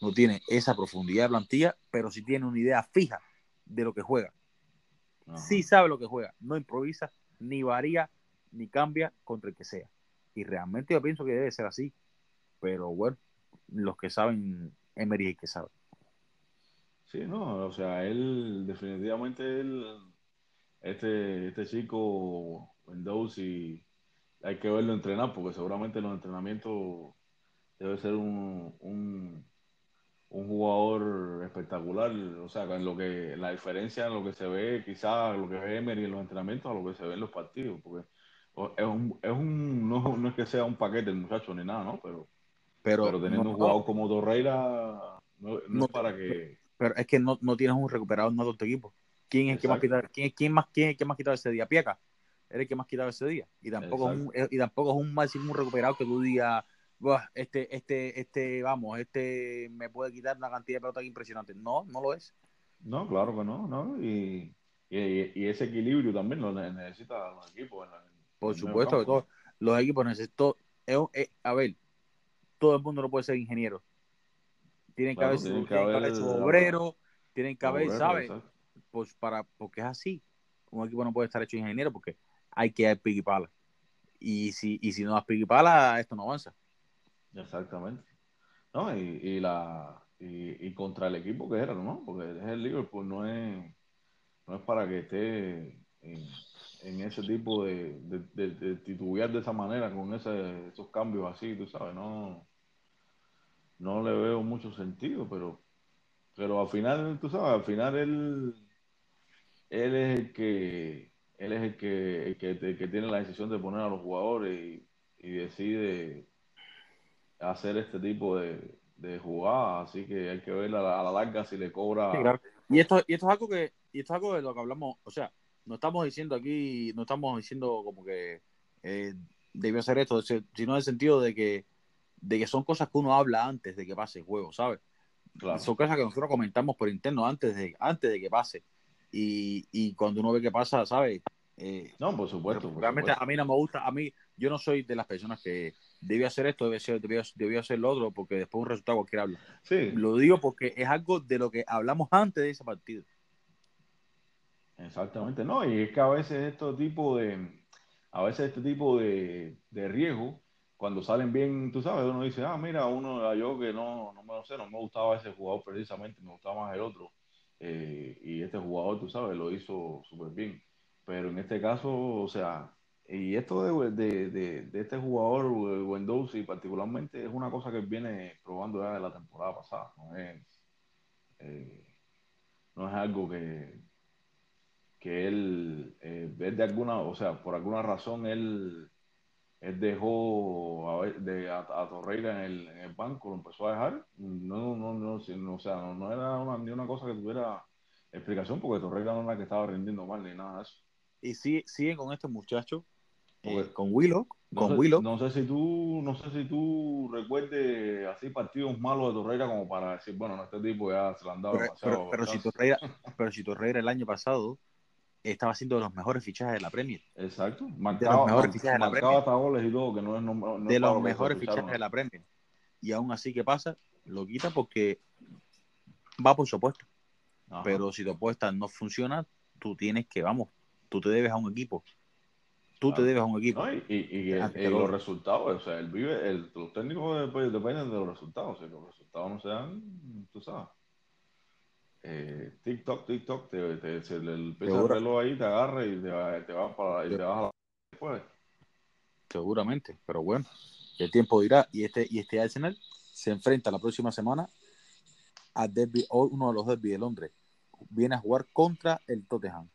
no tiene esa profundidad de plantilla, pero sí tiene una idea fija de lo que juega. Sí sabe lo que juega, no improvisa, ni varía, ni cambia contra el que sea. Y realmente yo pienso que debe ser así. Pero bueno, los que saben, Emery es que sabe. Sí, no, o sea, él definitivamente él, este, este chico Windows y hay que verlo entrenar porque seguramente los entrenamientos debe ser un, un, jugador espectacular. O sea, en lo que la diferencia en lo que se ve, quizás lo que ve Emery en los entrenamientos a lo que se ve en los partidos, porque es un, es un no, es que sea un paquete el muchacho ni nada, ¿no? Pero, pero, teniendo un jugador como Torreira, no, es para que. Pero es que no, tienes un recuperado en otro equipo. ¿Quién es el que más quitado? ¿Quién, quién más, quién es el que más quitado ese día? Pieca. Era el que más quitado ese día. Y tampoco, es un, eh, y tampoco es un máximo recuperado que tú digas, este, este, este, vamos, este me puede quitar una cantidad de pelotas impresionante. No, no lo es. No, claro que no, ¿no? Y, y, ese equilibrio también lo necesitan los equipos. Por supuesto, que todos los equipos necesitan. a ver, todo el mundo no puede ser ingeniero. Tienen que haber, tienen que haber, obreros, tienen que haber, ¿sabes? Pues para, porque es así. Un equipo no puede estar hecho ingeniero porque hay que dar pique pala. Y si, y si no das pique pala, esto no avanza. Exactamente. No, y, y la y, contra el equipo que era, ¿no? Porque es el Liverpool, no es, no es para que esté en, ese tipo de, de, titubear de esa manera, con ese, esos cambios así, tú sabes, no, no le veo mucho sentido, pero, pero al final, tú sabes, al final él, él es el que él es el que, que, tiene la decisión de poner a los jugadores y decide hacer este tipo de, de jugadas, así que hay que ver a la, larga si le cobra. Y esto, y esto es algo que, y esto es algo de lo que hablamos, o sea, no estamos diciendo aquí, no estamos diciendo como que eh, debió hacer esto, sino en el sentido de que, de que son cosas que uno habla antes de que pase el juego, ¿sabes? Son cosas que nosotros comentamos por interno antes de, antes de que pase. Y, y cuando uno ve que pasa, ¿sabes? Eh, no, por supuesto. realmente a mí no me gusta, a mí, yo no soy de las personas que debía hacer esto, debía, hacer lo otro, porque después un resultado cualquiera habla. Sí. Lo digo porque es algo de lo que hablamos antes de ese partido. Exactamente, no, y es que a veces este tipo de, a veces este tipo de, de riesgo, cuando salen bien, tú sabes, uno dice, ah, mira, uno, yo que no, no me lo sé, no me gustaba ese jugador precisamente, me gustaba más el otro. Eh, y este jugador, tú sabes, lo hizo súper bien. Pero en este caso, o sea, y esto de, de, de, este jugador, Wendowsi, particularmente, es una cosa que viene probando ya de la temporada pasada. No es, eh, no es algo que, que él, eh, de alguna, o sea, por alguna razón él, él dejó a, de, a, Torreira en el, en el, banco, lo empezó a dejar. No, no, no, no o sea, no, era una, ni una cosa que tuviera explicación, porque Torreira no era que estaba rindiendo mal ni nada de eso. Y sí, siguen con este muchacho eh, con Willow, con Willow. No sé si tú, no sé si tú recuerdes así partidos malos de Torreira como para decir, bueno, este tipo ya se lo han dado pero, demasiado. Pero, si Torreira, (laughs) pero si Torreira el año pasado estaba haciendo de los mejores fichajes de la Premier. Exacto. Marcaba, de los mejores fichajes de la Premier. hasta goles y todo, que no es, no, De los mejores fichajes de la Premier. Y aún así, ¿qué pasa? Lo quita porque va por su opuesto. Pero si tu apuesta no funciona, tú tienes que, vamos, tú te debes a un equipo tú te debes a un equipo. y, y, los resultados, o sea, el vive, el, los técnicos dependen de los resultados. Si los resultados no se dan, tú sabes. Eh, TikTok, TikTok, te, te, le empieza el reloj ahí, te agarra y te, te va para y te vas a la después. Seguramente, pero bueno, el tiempo dirá. Y este, y este Arsenal se enfrenta la próxima semana a derby, uno de los derbis de Londres. Viene a jugar contra el Tottenham.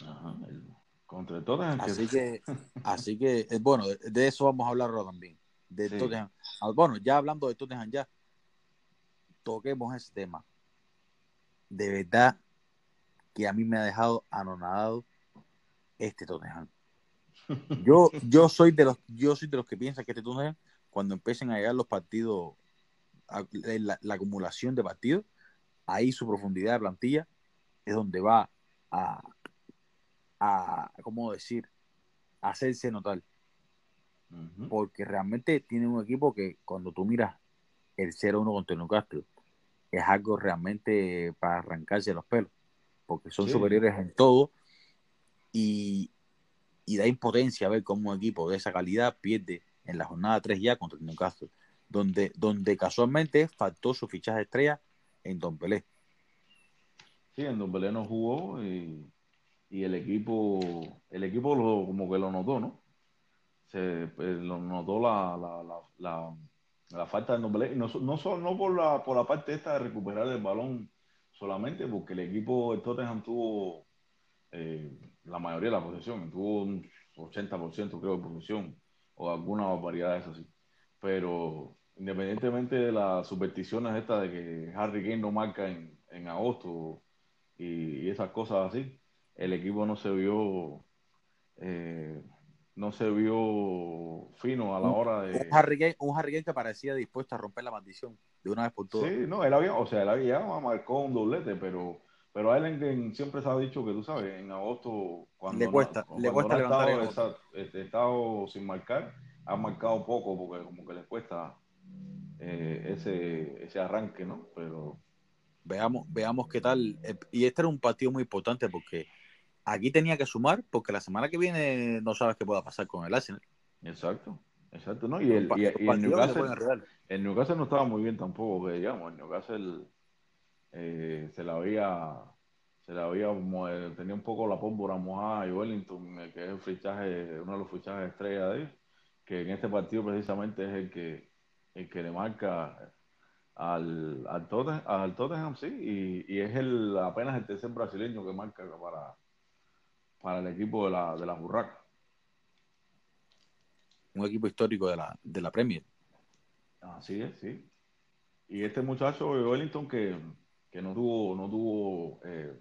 Ajá, el contra Tottenham. Así (laughs) que, así que eh, bueno, de, eso vamos a hablar ahora también. De Tottenham. Ah, bueno, ya hablando de Tottenham, ya toquemos ese tema. De verdad que a mí me ha dejado anonadado este Tottenham. (laughs) Yo, yo soy de los, yo soy de los que piensan que este Tottenham, cuando empiecen a llegar los partidos, la, la acumulación de partidos, ahí su profundidad de plantilla es donde va a, a, ¿cómo decir?, hacerse notar. Porque realmente tiene un equipo que cuando tú miras el 0-1 contra Newcastle es algo realmente para arrancarse los pelos, porque son superiores en todo y, da impotencia ver cómo un equipo de esa calidad pierde en la jornada 3 ya contra el Newcastle, donde, donde casualmente faltó su fichaje estrella en Don Pelé. Sí, en Don Pelé no jugó y, el equipo, el equipo lo, como que lo notó, ¿no? Se pues, lo notó la, la, la, falta de y no, no, no por, la, por la parte esta de recuperar el balón solamente, porque el equipo, el Tottenham tuvo eh, la mayoría de la posesión, tuvo un 80% creo de posesión, o alguna variedades así. Pero independientemente de las supersticiones estas de que Harry Kane no marca en, en agosto y, esas cosas así, el equipo no se vio eh, no se vio fino a la hora de un Harry, Kane, un Harry Kane que parecía dispuesto a romper la maldición de una vez por todas. Sí, no, él había, o sea, él había marcó un doblete, pero pero a él siempre se ha dicho que tú sabes, en agosto cuando le cuesta, le cuesta levantar estado, este, estado sin marcar, ha marcado poco porque como que le cuesta eh, ese, ese arranque, ¿no? Pero veamos, veamos qué tal. Eh, y este era un partido muy importante porque aquí tenía que sumar porque la semana que viene no sabes qué pueda pasar con el Arsenal. Exacto, exacto, ¿no? Y el, y, el, Newcastle, no estaba muy bien tampoco, que digamos, el Newcastle eh, se la había se la había tenía un poco la pólvora mojada y Wellington, que es el fichaje, uno de los fichajes estrella de él, que en este partido precisamente es el que el que le marca al, al, Tottenham, al Tottenham, sí, y, y, es el apenas el tercer brasileño que marca para, para el equipo de la, de la Burraca. Un equipo histórico de la, de la Premier. Así es, sí. Y este muchacho de Wellington que, que no tuvo, no tuvo eh,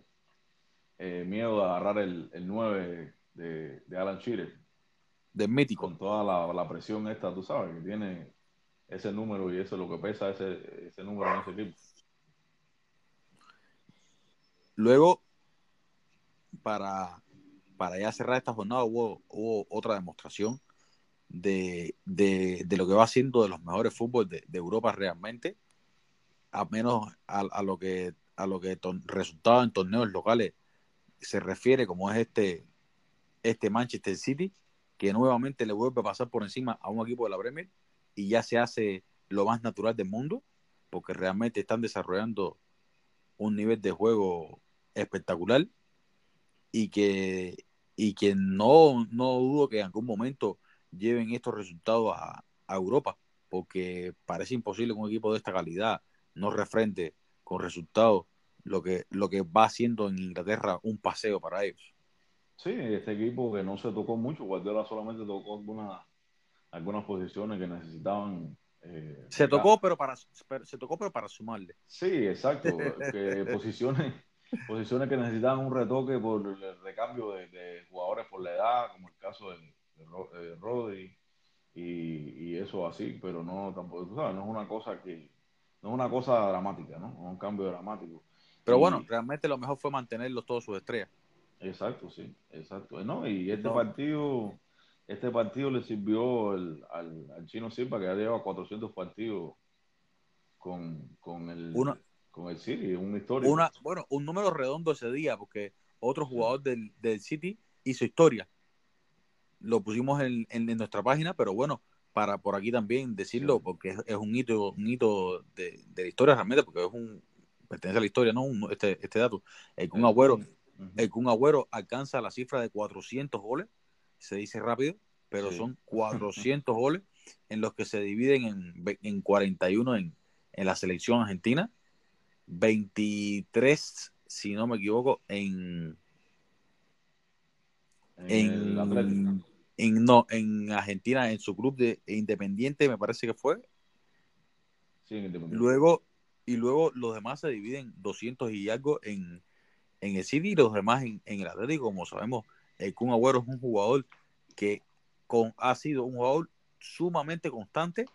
eh, miedo de agarrar el, el 9 de, de Alan Shearer. De mítico. Con toda la, la presión esta, tú sabes, que tiene ese número y eso es lo que pesa ese, ese número en ese equipo. Luego, para, para ya cerrar esta jornada, hubo, hubo otra demostración de, de, de, lo que va siendo de los mejores fútbol de, de Europa realmente, a menos a, a, lo que a lo que resultado en torneos locales se refiere, como es este, este Manchester City, que nuevamente le vuelve a pasar por encima a un equipo de la Premier y ya se hace lo más natural del mundo, porque realmente están desarrollando un nivel de juego espectacular y que, y que no, no dudo que en algún momento lleven estos resultados a, Europa, porque parece imposible que un equipo de esta calidad no refrende con resultados lo que, lo que va haciendo en Inglaterra un paseo para ellos. Sí, este equipo que no se tocó mucho, Guardiola solamente tocó algunas algunas posiciones que necesitaban. Eh, se tocó, pero para se tocó, pero para sumarle. Sí, exacto. posiciones, posiciones que necesitaban un retoque por el recambio de, jugadores por la edad, como el caso de, de, Rodri y, eso así, pero no tampoco, tú sabes, no es una cosa que no es una cosa dramática, ¿no? un cambio dramático. Pero bueno, realmente lo mejor fue mantenerlos todos sus estrellas. Exacto, sí, exacto. No, y este partido este partido le sirvió al, al, Chino Silva, que ya lleva 400 partidos con, con el, con el City, un histórico. Una, bueno, un número redondo ese día, porque otro jugador del, del City hizo historia. Lo pusimos en, en, nuestra página, pero bueno, para por aquí también decirlo, porque es, un hito, un hito de, de, la historia realmente, porque es un pertenece a la historia, ¿no? este, este dato. El Kun Agüero, el Kun Agüero alcanza la cifra de 400 goles se dice rápido, pero son (laughs) 400 goles en los que se dividen en, en 41 en, en, la selección argentina, 23, si no me equivoco, en... En, en, no, en Argentina, en su club de Independiente, me parece que fue. luego, y luego los demás se dividen 200 y algo en, en el City y los demás en, en el Atlético. Como sabemos, el Kun Agüero es un jugador que con, ha sido un jugador sumamente constante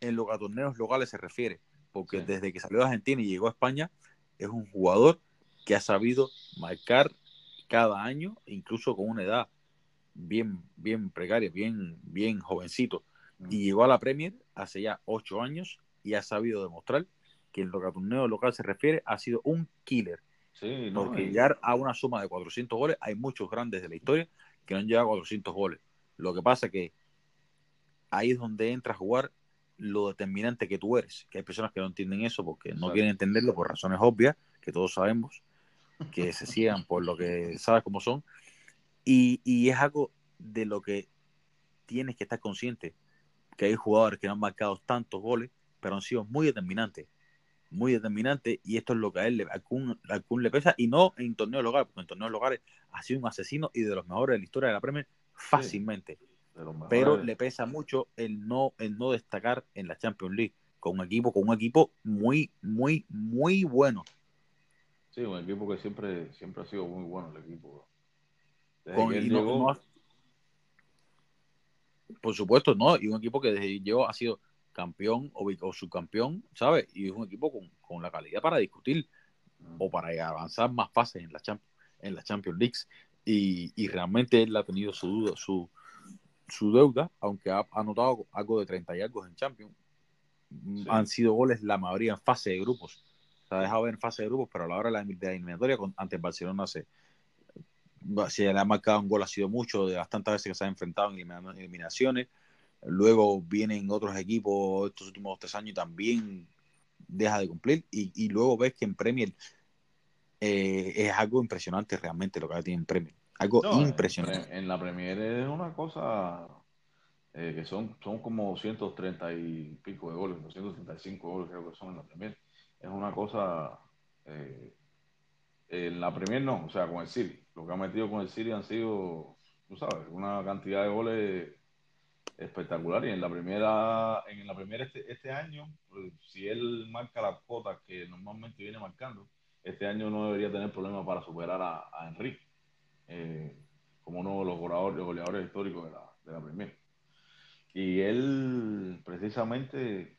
en lo que a torneos locales se refiere, porque desde que salió de Argentina y llegó a España, es un jugador que ha sabido marcar cada año, incluso con una edad bien, bien precaria, bien, bien jovencito. Y mm. llegó a la Premier hace ya ocho años y ha sabido demostrar que en lo que a torneo local se refiere ha sido un killer. Sí, no, Porque y- llegar a una suma de 400 goles, hay muchos grandes de la historia que no han llegado a 400 goles. Lo que pasa que ahí es donde entra a jugar lo determinante que tú eres. Que hay personas que no entienden eso porque no quieren entenderlo por razones obvias, que todos sabemos, que se ciegan por lo que sabes cómo son. Y, y es algo de lo que tienes que estar consciente, que hay jugadores que no han marcado tantos goles, pero han sido muy determinantes muy determinante y esto es lo que a él le, a Kun, a Kun le pesa y no en torneos locales, porque en torneos locales ha sido un asesino y de los mejores de la historia de la Premier fácilmente. Pero le pesa mucho el no el no destacar en la Champions League con un equipo con un equipo muy muy muy bueno, Sí, un equipo que siempre, siempre ha sido muy bueno el equipo. Con, no- llegó, no ha- por supuesto, no, y un equipo que desde llegó ha sido campeón o, o subcampeón, ¿sabes? Y es un equipo con, con la calidad para discutir o para avanzar más fases en la, Champ- en la Champions League. Y, y realmente él ha tenido su, duda, su, su deuda, aunque ha anotado algo de 30 y algo en Champions. Sí. Han sido goles la mayoría en fase de grupos. Se ha dejado ver en fase de grupos, pero a la hora de la, de la eliminatoria ante el Barcelona se, se le ha marcado un gol, ha sido mucho, de las tantas veces que se ha enfrentado en elimina- eliminaciones. Luego vienen otros equipos estos últimos tres años y también deja de cumplir. Y, y luego ves que en Premier eh, es algo impresionante realmente lo que tiene en Premier. Algo No, en- impresionante. En, la Premier es una cosa eh, que son, son como 230 y pico de goles, 235 goles creo que son en la Premier. Es una cosa... eh, en la Premier no, o sea, con el City. Lo que ha metido con el City han sido, tú sabes, una cantidad de goles espectacular. Y en la primera, en la primera este, este año, pues, si él marca las cuotas que normalmente viene marcando, este año no debería tener problemas para superar a, a Enrique eh, como uno de los goleadores, goleadores históricos de la, de la Premier. Y él, precisamente,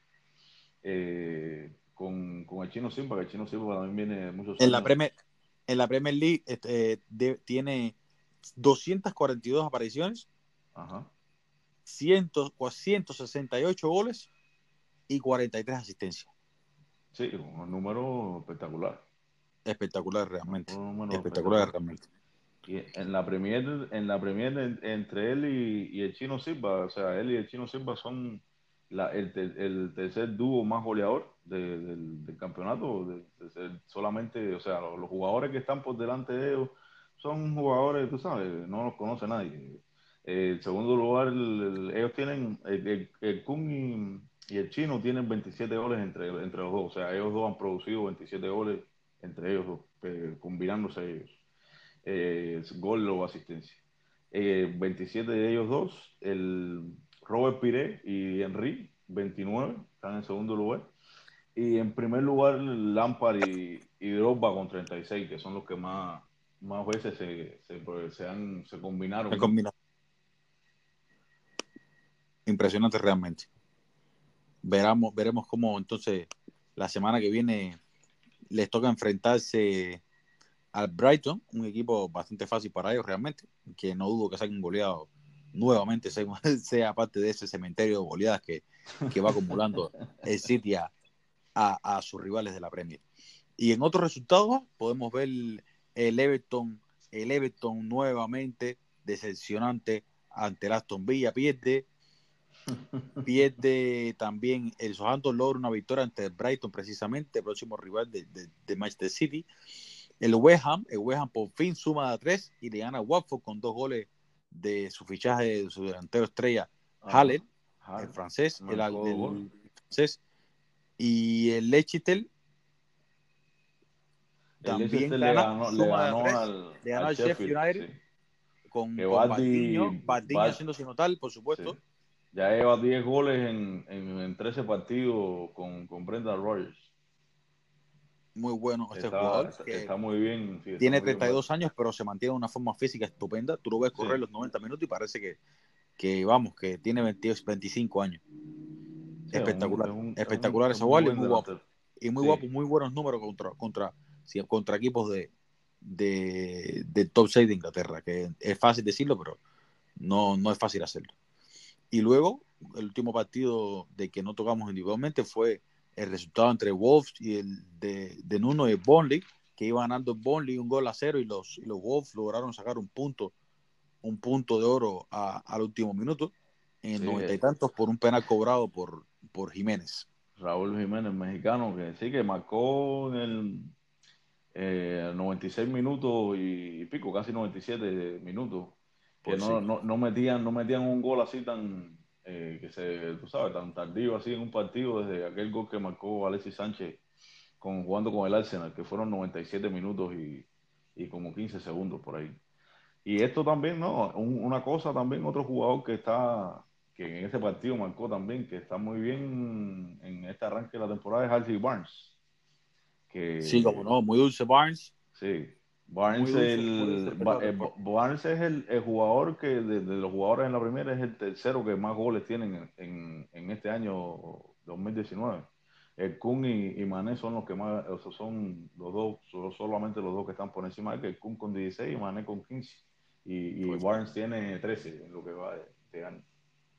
eh, con, con, el Chino Silva, que el Chino Silva también viene de muchos En la. Premier, en la Premier League este, de- tiene 242 apariciones, Ajá. 100, 168 goles y 43 asistencias. Sí, un número espectacular. Espectacular realmente. Espectacular realmente. Y en la Premier, en la Premier en- entre él y, el Chino Silva, o sea, él y el Chino Silva son la- el, el tercer dúo más goleador de- del, campeonato. solamente, o sea, los, jugadores que están por delante de ellos son jugadores, tú sabes, no los conoce nadie. Eh, el segundo lugar, el- el- ellos tienen, el Kun y, y el Chino tienen 27 goles entre, entre los dos. O sea, ellos dos han producido 27 goles entre ellos dos, eh, combinándose ellos eh, gol o asistencia. Eh, 27 de ellos dos, el Robert Piré y Henry, 29, están en segundo lugar. Y en primer lugar, Lampard y, y Drogba con 36, que son los que más, más veces se, se, se han, se combinaron. El combina- Impresionante realmente. Veramos, veremos cómo entonces la semana que viene les toca enfrentarse al Brighton, un equipo bastante fácil para ellos realmente, que no dudo que saquen goleado nuevamente, sea, (laughs) sea parte de ese cementerio de goleadas que, que va acumulando el City a, a, a sus rivales de la Premier. Y en otros resultados podemos ver el Everton, el Everton nuevamente decepcionante ante el Aston Villa, pierde, pierde también el Southampton logra una victoria ante el Brighton precisamente, el próximo rival de, de, de Manchester City. El West Ham, el West Ham por fin suma a tres y le gana a Watford con dos goles de su fichaje de su delantero estrella, Haller, el francés, el, el, francés, y el Leicester también le gana, ganó, le ganó al, le ganó al Sheffield United sí. con, con Bardiño Bar- haciendo notar, por supuesto. Sí. Ya lleva 10 goles en, en, en 13 partidos con, con Brenda Rogers. Muy bueno este está, jugador. está, que está muy bien. sí, está tiene muy bien, 32 años, pero se mantiene de una forma física estupenda. Tú lo ves correr Sí. los 90 minutos y parece que, que vamos, que tiene 22, 25 años. Sí, espectacular, es un- espectacular es ese jugador y muy guapo. Y muy guapo, muy buenos números contra, contra, contra equipos de, de, de top 6 de Inglaterra, que es fácil decirlo, pero no, no es fácil hacerlo. Y luego, el último partido de que no tocamos individualmente fue el resultado entre Wolves y el de, de Nuno y Burnley, que iba ganando Burnley un gol a cero y los, y los Wolves lograron sacar un punto, un punto de oro a- al último minuto, en Sí, noventa y eh. tantos por un penal cobrado por, por Jiménez. Raúl Jiménez, mexicano, que sí, que marcó en el eh, 96 minutos y pico, casi 97 minutos. Que Pues no, sí. no, no metían, no metían un gol así tan, eh, que se, tú sabes, tan tardío así en un partido desde aquel gol que marcó Alexis Sánchez con, jugando con el Arsenal, que fueron 97 minutos y, y como 15 segundos por ahí. Y esto también, ¿no? Un- una cosa también, otro jugador que está, que en este partido marcó también, que está muy bien en este arranque de la temporada es Harvey Barnes. Que, Sí, como no, muy dulce Barnes. Sí. Barnes, dulce, el, eh. Barnes es el, el jugador que de, de los jugadores en la primera es el tercero que más goles tienen en, en, en este año 2019. El Kun y, y Mané son los que más, o sea, son los dos, son solamente los dos que están por encima de que el Kun con 16 y Mané con 15. Y, y Pues- Barnes tiene 13 en lo que va de, de año.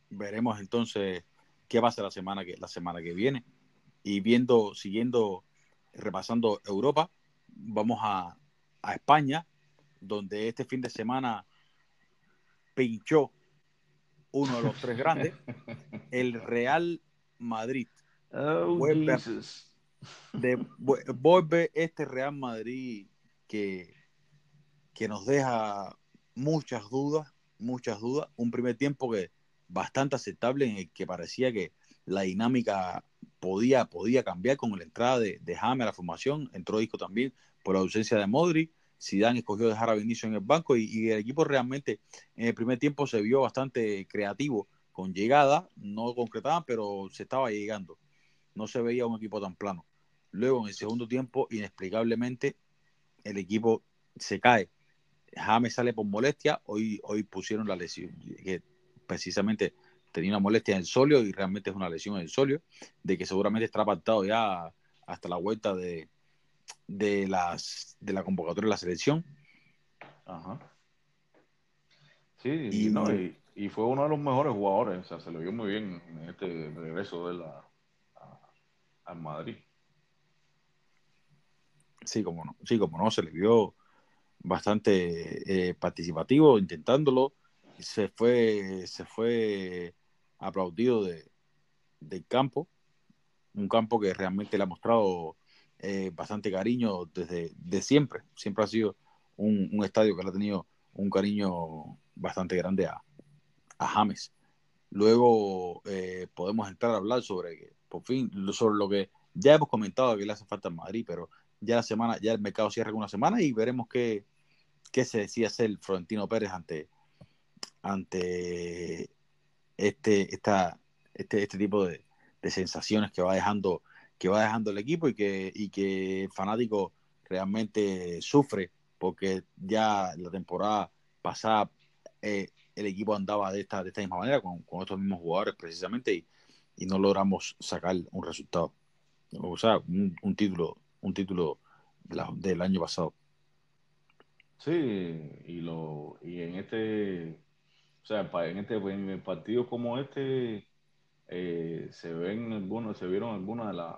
Veremos entonces qué pasa la semana que, la semana que viene. Y viendo, siguiendo, repasando Europa, vamos a, a España, donde este fin de semana pinchó uno de los tres grandes, (laughs) el Real Madrid. Oh, Vuelve. De, vu- vuelve este Real Madrid que, que nos deja muchas dudas, muchas dudas. Un primer tiempo que bastante aceptable en el que parecía que la dinámica podía, podía cambiar con la entrada de, de James a la formación. Entró Disco también por la ausencia de Modri. Zidane escogió dejar a Vinicius en el banco y, y el equipo realmente en el primer tiempo se vio bastante creativo con llegada, no concretaban, pero se estaba llegando. No se veía un equipo tan plano. Luego en el segundo tiempo, inexplicablemente, el equipo se cae. James sale por molestia. Hoy, hoy pusieron la lesión, que precisamente tenía una molestia en el solio y realmente es una lesión en el solio, de que seguramente estará apartado ya hasta la vuelta de, de, las, de la convocatoria de la selección. Ajá. Sí, Y- no, y, y fue uno de los mejores jugadores, o sea, se lo vio muy bien en este regreso de la al Madrid. Sí, como no, sí, como no, se le vio bastante eh, participativo, intentándolo. Se fue, se fue aplaudido de, del campo, un campo que realmente le ha mostrado eh, bastante cariño desde de siempre. Siempre ha sido un, un estadio que le ha tenido un cariño bastante grande a, a James. Luego eh, podemos entrar a hablar sobre por fin, sobre lo que ya hemos comentado que le hace falta en Madrid, pero ya la semana, ya el mercado cierra con una semana y veremos qué, qué se decía hacer Florentino Pérez ante, ante este, esta, este, este tipo de, de sensaciones que va dejando, que va dejando el equipo y que, y que el fanático realmente sufre porque ya la temporada pasada eh, el equipo andaba de esta, de esta misma manera con, con estos mismos jugadores precisamente y, no logramos sacar un resultado. O sea, un, un título, un título del año pasado. Sí, y lo y en este, o sea, en este en partidos como este eh, se ven algunos, se vieron algunas de las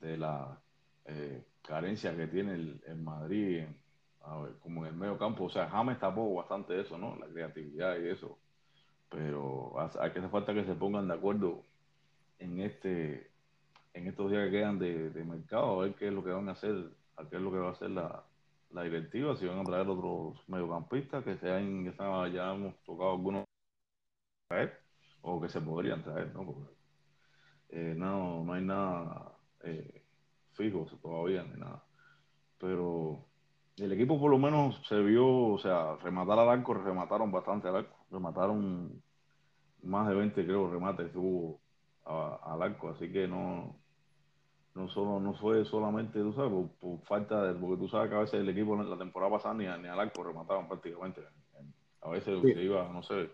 de las eh, carencias que tiene el, el Madrid como en el medio campo. O sea, James tapó bastante eso, ¿no? La creatividad y eso. Pero hay que hacer falta que se pongan de acuerdo en este en estos días que quedan de, de mercado, a ver qué es lo que van a hacer, a qué es lo que va a hacer la, la directiva, si van a traer otros mediocampistas que se han, que ya hemos tocado algunos traer, o que se podrían traer, ¿no? Porque eh, no, no hay nada eh, fijo todavía ni nada. Pero el equipo por lo menos se vio, o sea, rematar al arco, remataron bastante al arco, remataron más de 20 creo remates hubo al arco, así que no, no solo no fue solamente, tú sabes, por, por falta de, porque tú sabes que a veces el equipo en la temporada pasada ni, ni al arco remataban prácticamente. A veces Sí. se iba, no sé,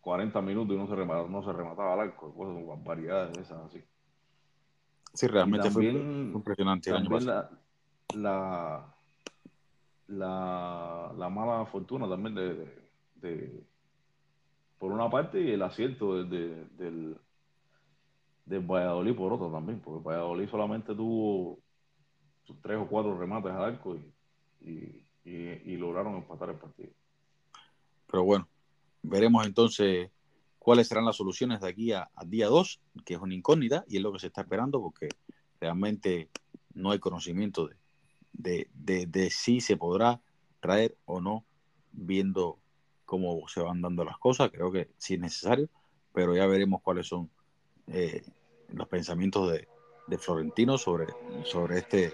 40 minutos y no se remataba, no se remataba al arco, cosas, variedades de esas así. Sí, realmente Y fue también- impresionante el año También pasado. la, la, la, la mala fortuna también de, de- de- por una parte y el acierto de- del, del Valladolid por otro también, porque Valladolid solamente tuvo sus tres o cuatro remates al arco y, y, lograron empatar el partido. Pero bueno, veremos entonces cuáles serán las soluciones de aquí a, día 2, que es una incógnita y es lo que se está esperando porque realmente no hay conocimiento de, de, de, si se podrá traer o no viendo cómo se van dando las cosas. Creo que sí es necesario, pero ya veremos cuáles son eh, los pensamientos de, de, Florentino sobre, sobre este,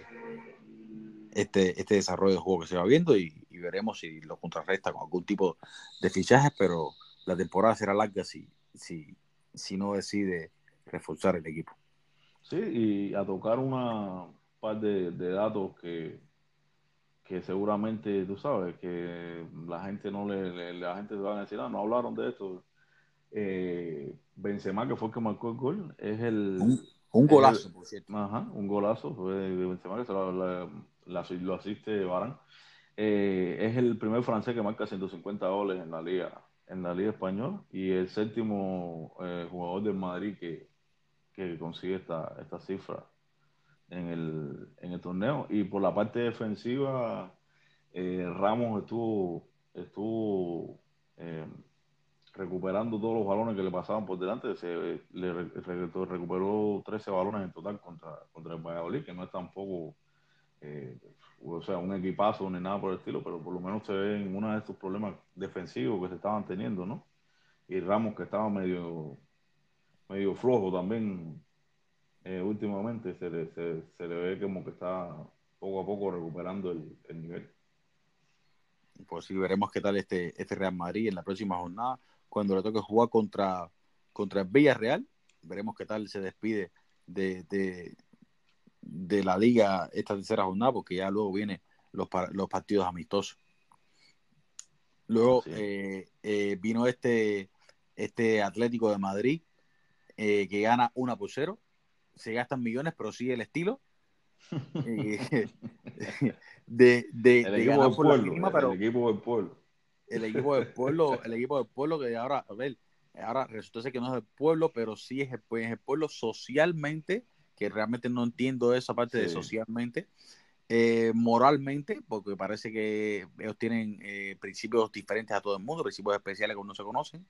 este, este desarrollo de juego que se va viendo y, veremos si lo contrarresta con algún tipo de fichajes, pero la temporada será larga si, si, si no decide reforzar el equipo. Sí, y a tocar una par de, datos que, que seguramente tú sabes que la gente no le, la gente va a decir, ah, no hablaron de esto. Eh, Benzema, que fue el que marcó el gol, es el... Un, golazo, por cierto. Ajá, un golazo fue de Benzema, que se lo, lo asiste Barán. Eh, es el primer francés que marca 150 goles en la liga en la liga española y el séptimo eh, jugador del Madrid que, que consigue esta, esta cifra en el, en el torneo. Y por la parte defensiva, eh, Ramos estuvo, estuvo eh, recuperando todos los balones que le pasaban por delante. Se, le, recuperó 13 balones en total contra, contra el Valladolid, que no es tampoco eh, o sea, un equipazo ni nada por el estilo, pero por lo menos se ve en uno de estos problemas defensivos que se estaban teniendo, ¿no? Y Ramos que estaba medio, medio flojo también eh, últimamente, se le, se, le ve como que está poco a poco recuperando el, nivel. Pues sí, veremos qué tal este, este Real Madrid en la próxima jornada, cuando le toque jugar contra, contra el Villarreal, veremos qué tal se despide de, de la liga esta tercera jornada, porque ya luego vienen los, los partidos amistosos. Luego eh, eh, vino este, este Atlético de Madrid eh, que gana una por cero. Se gastan millones, pero sigue el estilo. (laughs) (laughs) de, de, el, equipo del pueblo, pero el equipo del pueblo. El equipo del pueblo, el equipo del pueblo que ahora, a ver, ahora resulta ser que no es el pueblo, pero sí es el, pues, el pueblo socialmente que realmente no entiendo esa parte de socialmente. Eh, moralmente, porque parece que ellos tienen eh, principios diferentes a todo el mundo, principios especiales que no se conocen.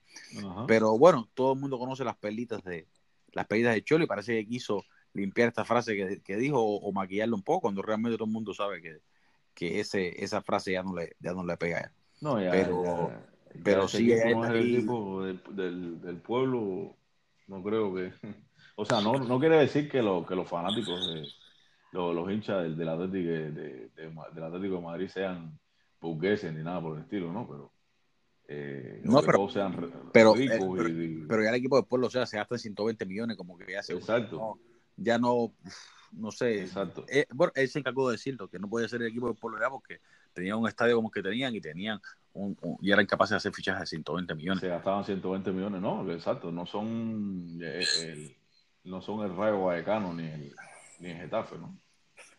Pero bueno, todo el mundo conoce las perlitas de las perlitas de Cholo y parece que quiso limpiar esta frase que, dijo o, maquillarlo un poco cuando realmente todo el mundo sabe que, que ese, esa frase ya no le, ya no le pega. No, ya, pero, pero sí es el tipo del, del pueblo, no creo que (laughs) o sea, no, no quiere decir que, lo, que los fanáticos, de, los, hinchas del, del, Atlético de, del Atlético de Madrid sean burgueses ni nada por el estilo, ¿no? Pero, eh, no, pero, sean pero, eh, pero, ya el equipo de pueblo, o sea, se gasta 120 millones, como que ya se. Exacto. ya no, no sé. Exacto. Eh, bueno, él se encargó de decirlo, que no podía ser el equipo de pueblo ya porque tenían un estadio como que tenían y tenían un, y eran capaces de hacer fichajes de 120 millones. Se gastaban 120 millones, no, exacto, no son el, no son el Rayo Vallecano ni el, ni el Getafe, ¿no?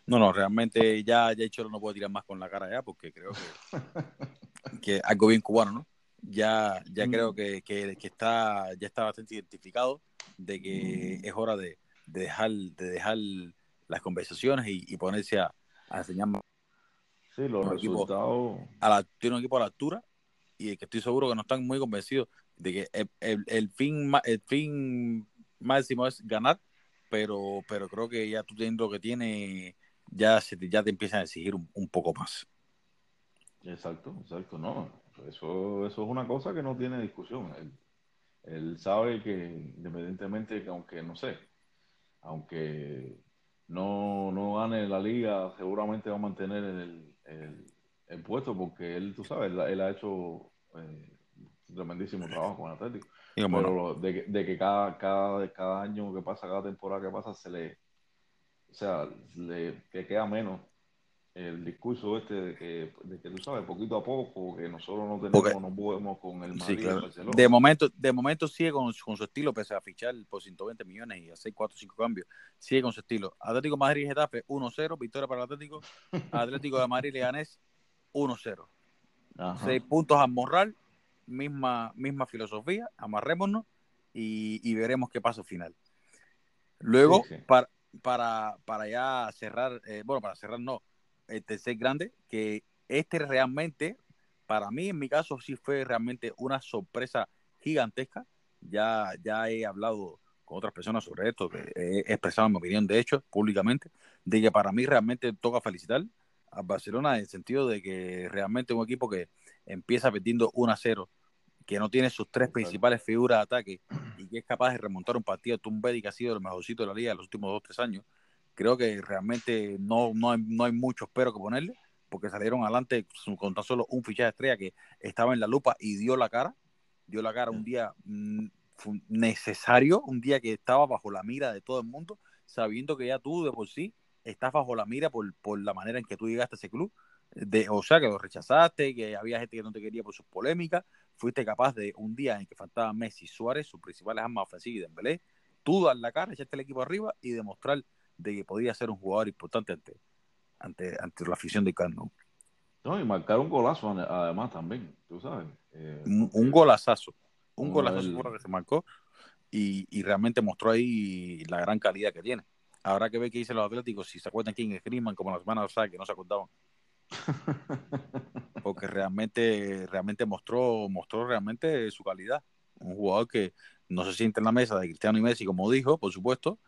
No, no, realmente ya, ya Cholo no puedo tirar más con la cara ya porque creo que, (laughs) que algo bien cubano, ¿no? Ya, ya mm. creo que, que, está, ya está bastante identificado de que mm. es hora de, dejar, de dejar las conversaciones y, ponerse a, enseñar más. Sí, los resultados. a la, tiene un equipo a la altura y que estoy seguro que no están muy convencidos de que el, el, el fin, el fin máximo es ganar, pero, pero creo que ya tú teniendo lo que tiene, ya, se te, ya te empiezan a exigir un, poco más. Exacto, exacto, no. Eso, eso es una cosa que no tiene discusión. Él, sabe que independientemente que aunque, no sé, aunque no, no gane la liga, seguramente va a mantener el, el, puesto porque él, tú sabes, él, ha hecho eh, tremendísimo trabajo con Atlético. Pero de, de, que cada, cada, cada año que pasa, cada temporada que pasa, se le, o sea, le que queda menos el discurso este de que, de que tú sabes, poquito a poco, que nosotros no tenemos, no podemos con el Madrid De momento, de momento sigue con, con, su estilo, pese a fichar por 120 millones y hacer 4 o 5 cambios, sigue con su estilo. Atlético Madrid y Getafe 1-0, victoria para el Atlético. Atlético de Madrid Leganés 1-0. 6 puntos a Morral misma, misma filosofía, amarrémonos y, veremos qué pasa al final. Luego, Sí, sí. Para, para, para ya cerrar, eh, bueno, para cerrar no, el tercer grande, que este realmente, para mí, en mi caso, sí fue realmente una sorpresa gigantesca. Ya, ya he hablado con otras personas sobre esto, he expresado mi opinión, de hecho, públicamente, de que para mí realmente toca felicitar a Barcelona en el sentido de que realmente un equipo que empieza perdiendo 1 a 0, que no tiene sus tres principales figuras de ataque y que es capaz de remontar un partido. Tom Brady, que ha sido el mejorcito de la liga en los últimos dos tres años, creo que realmente no, no, hay, no hay mucho pero que ponerle, porque salieron adelante con tan solo un fichaje estrella que estaba en la lupa y dio la cara, dio la cara un día mm, necesario, un día que estaba bajo la mira de todo el mundo, sabiendo que ya tú de por sí estás bajo la mira por, por la manera en que tú llegaste a ese club. De, o sea, que lo rechazaste, que había gente que no te quería por sus polémicas, fuiste capaz de un día en que faltaban Messi Suárez, sus principales armas ofensivas y Dembélé, tú dar la cara, echarte el equipo arriba y demostrar de que podía ser un jugador importante ante, ante, ante la afición de Camp Nou. No, y marcar un golazo ade- además también, tú sabes. Eh, Un, un golazazo, un seguro que se marcó y, y realmente mostró ahí la gran calidad que tiene. Habrá que ver qué dicen los Atléticos, si se acuerdan quién es Griezmann, como la semana pasada, que no se acordaban. (laughs) porque realmente, realmente mostró, mostró realmente su calidad. Un jugador que no se siente en la mesa de Cristiano y Messi, como dijo, por supuesto.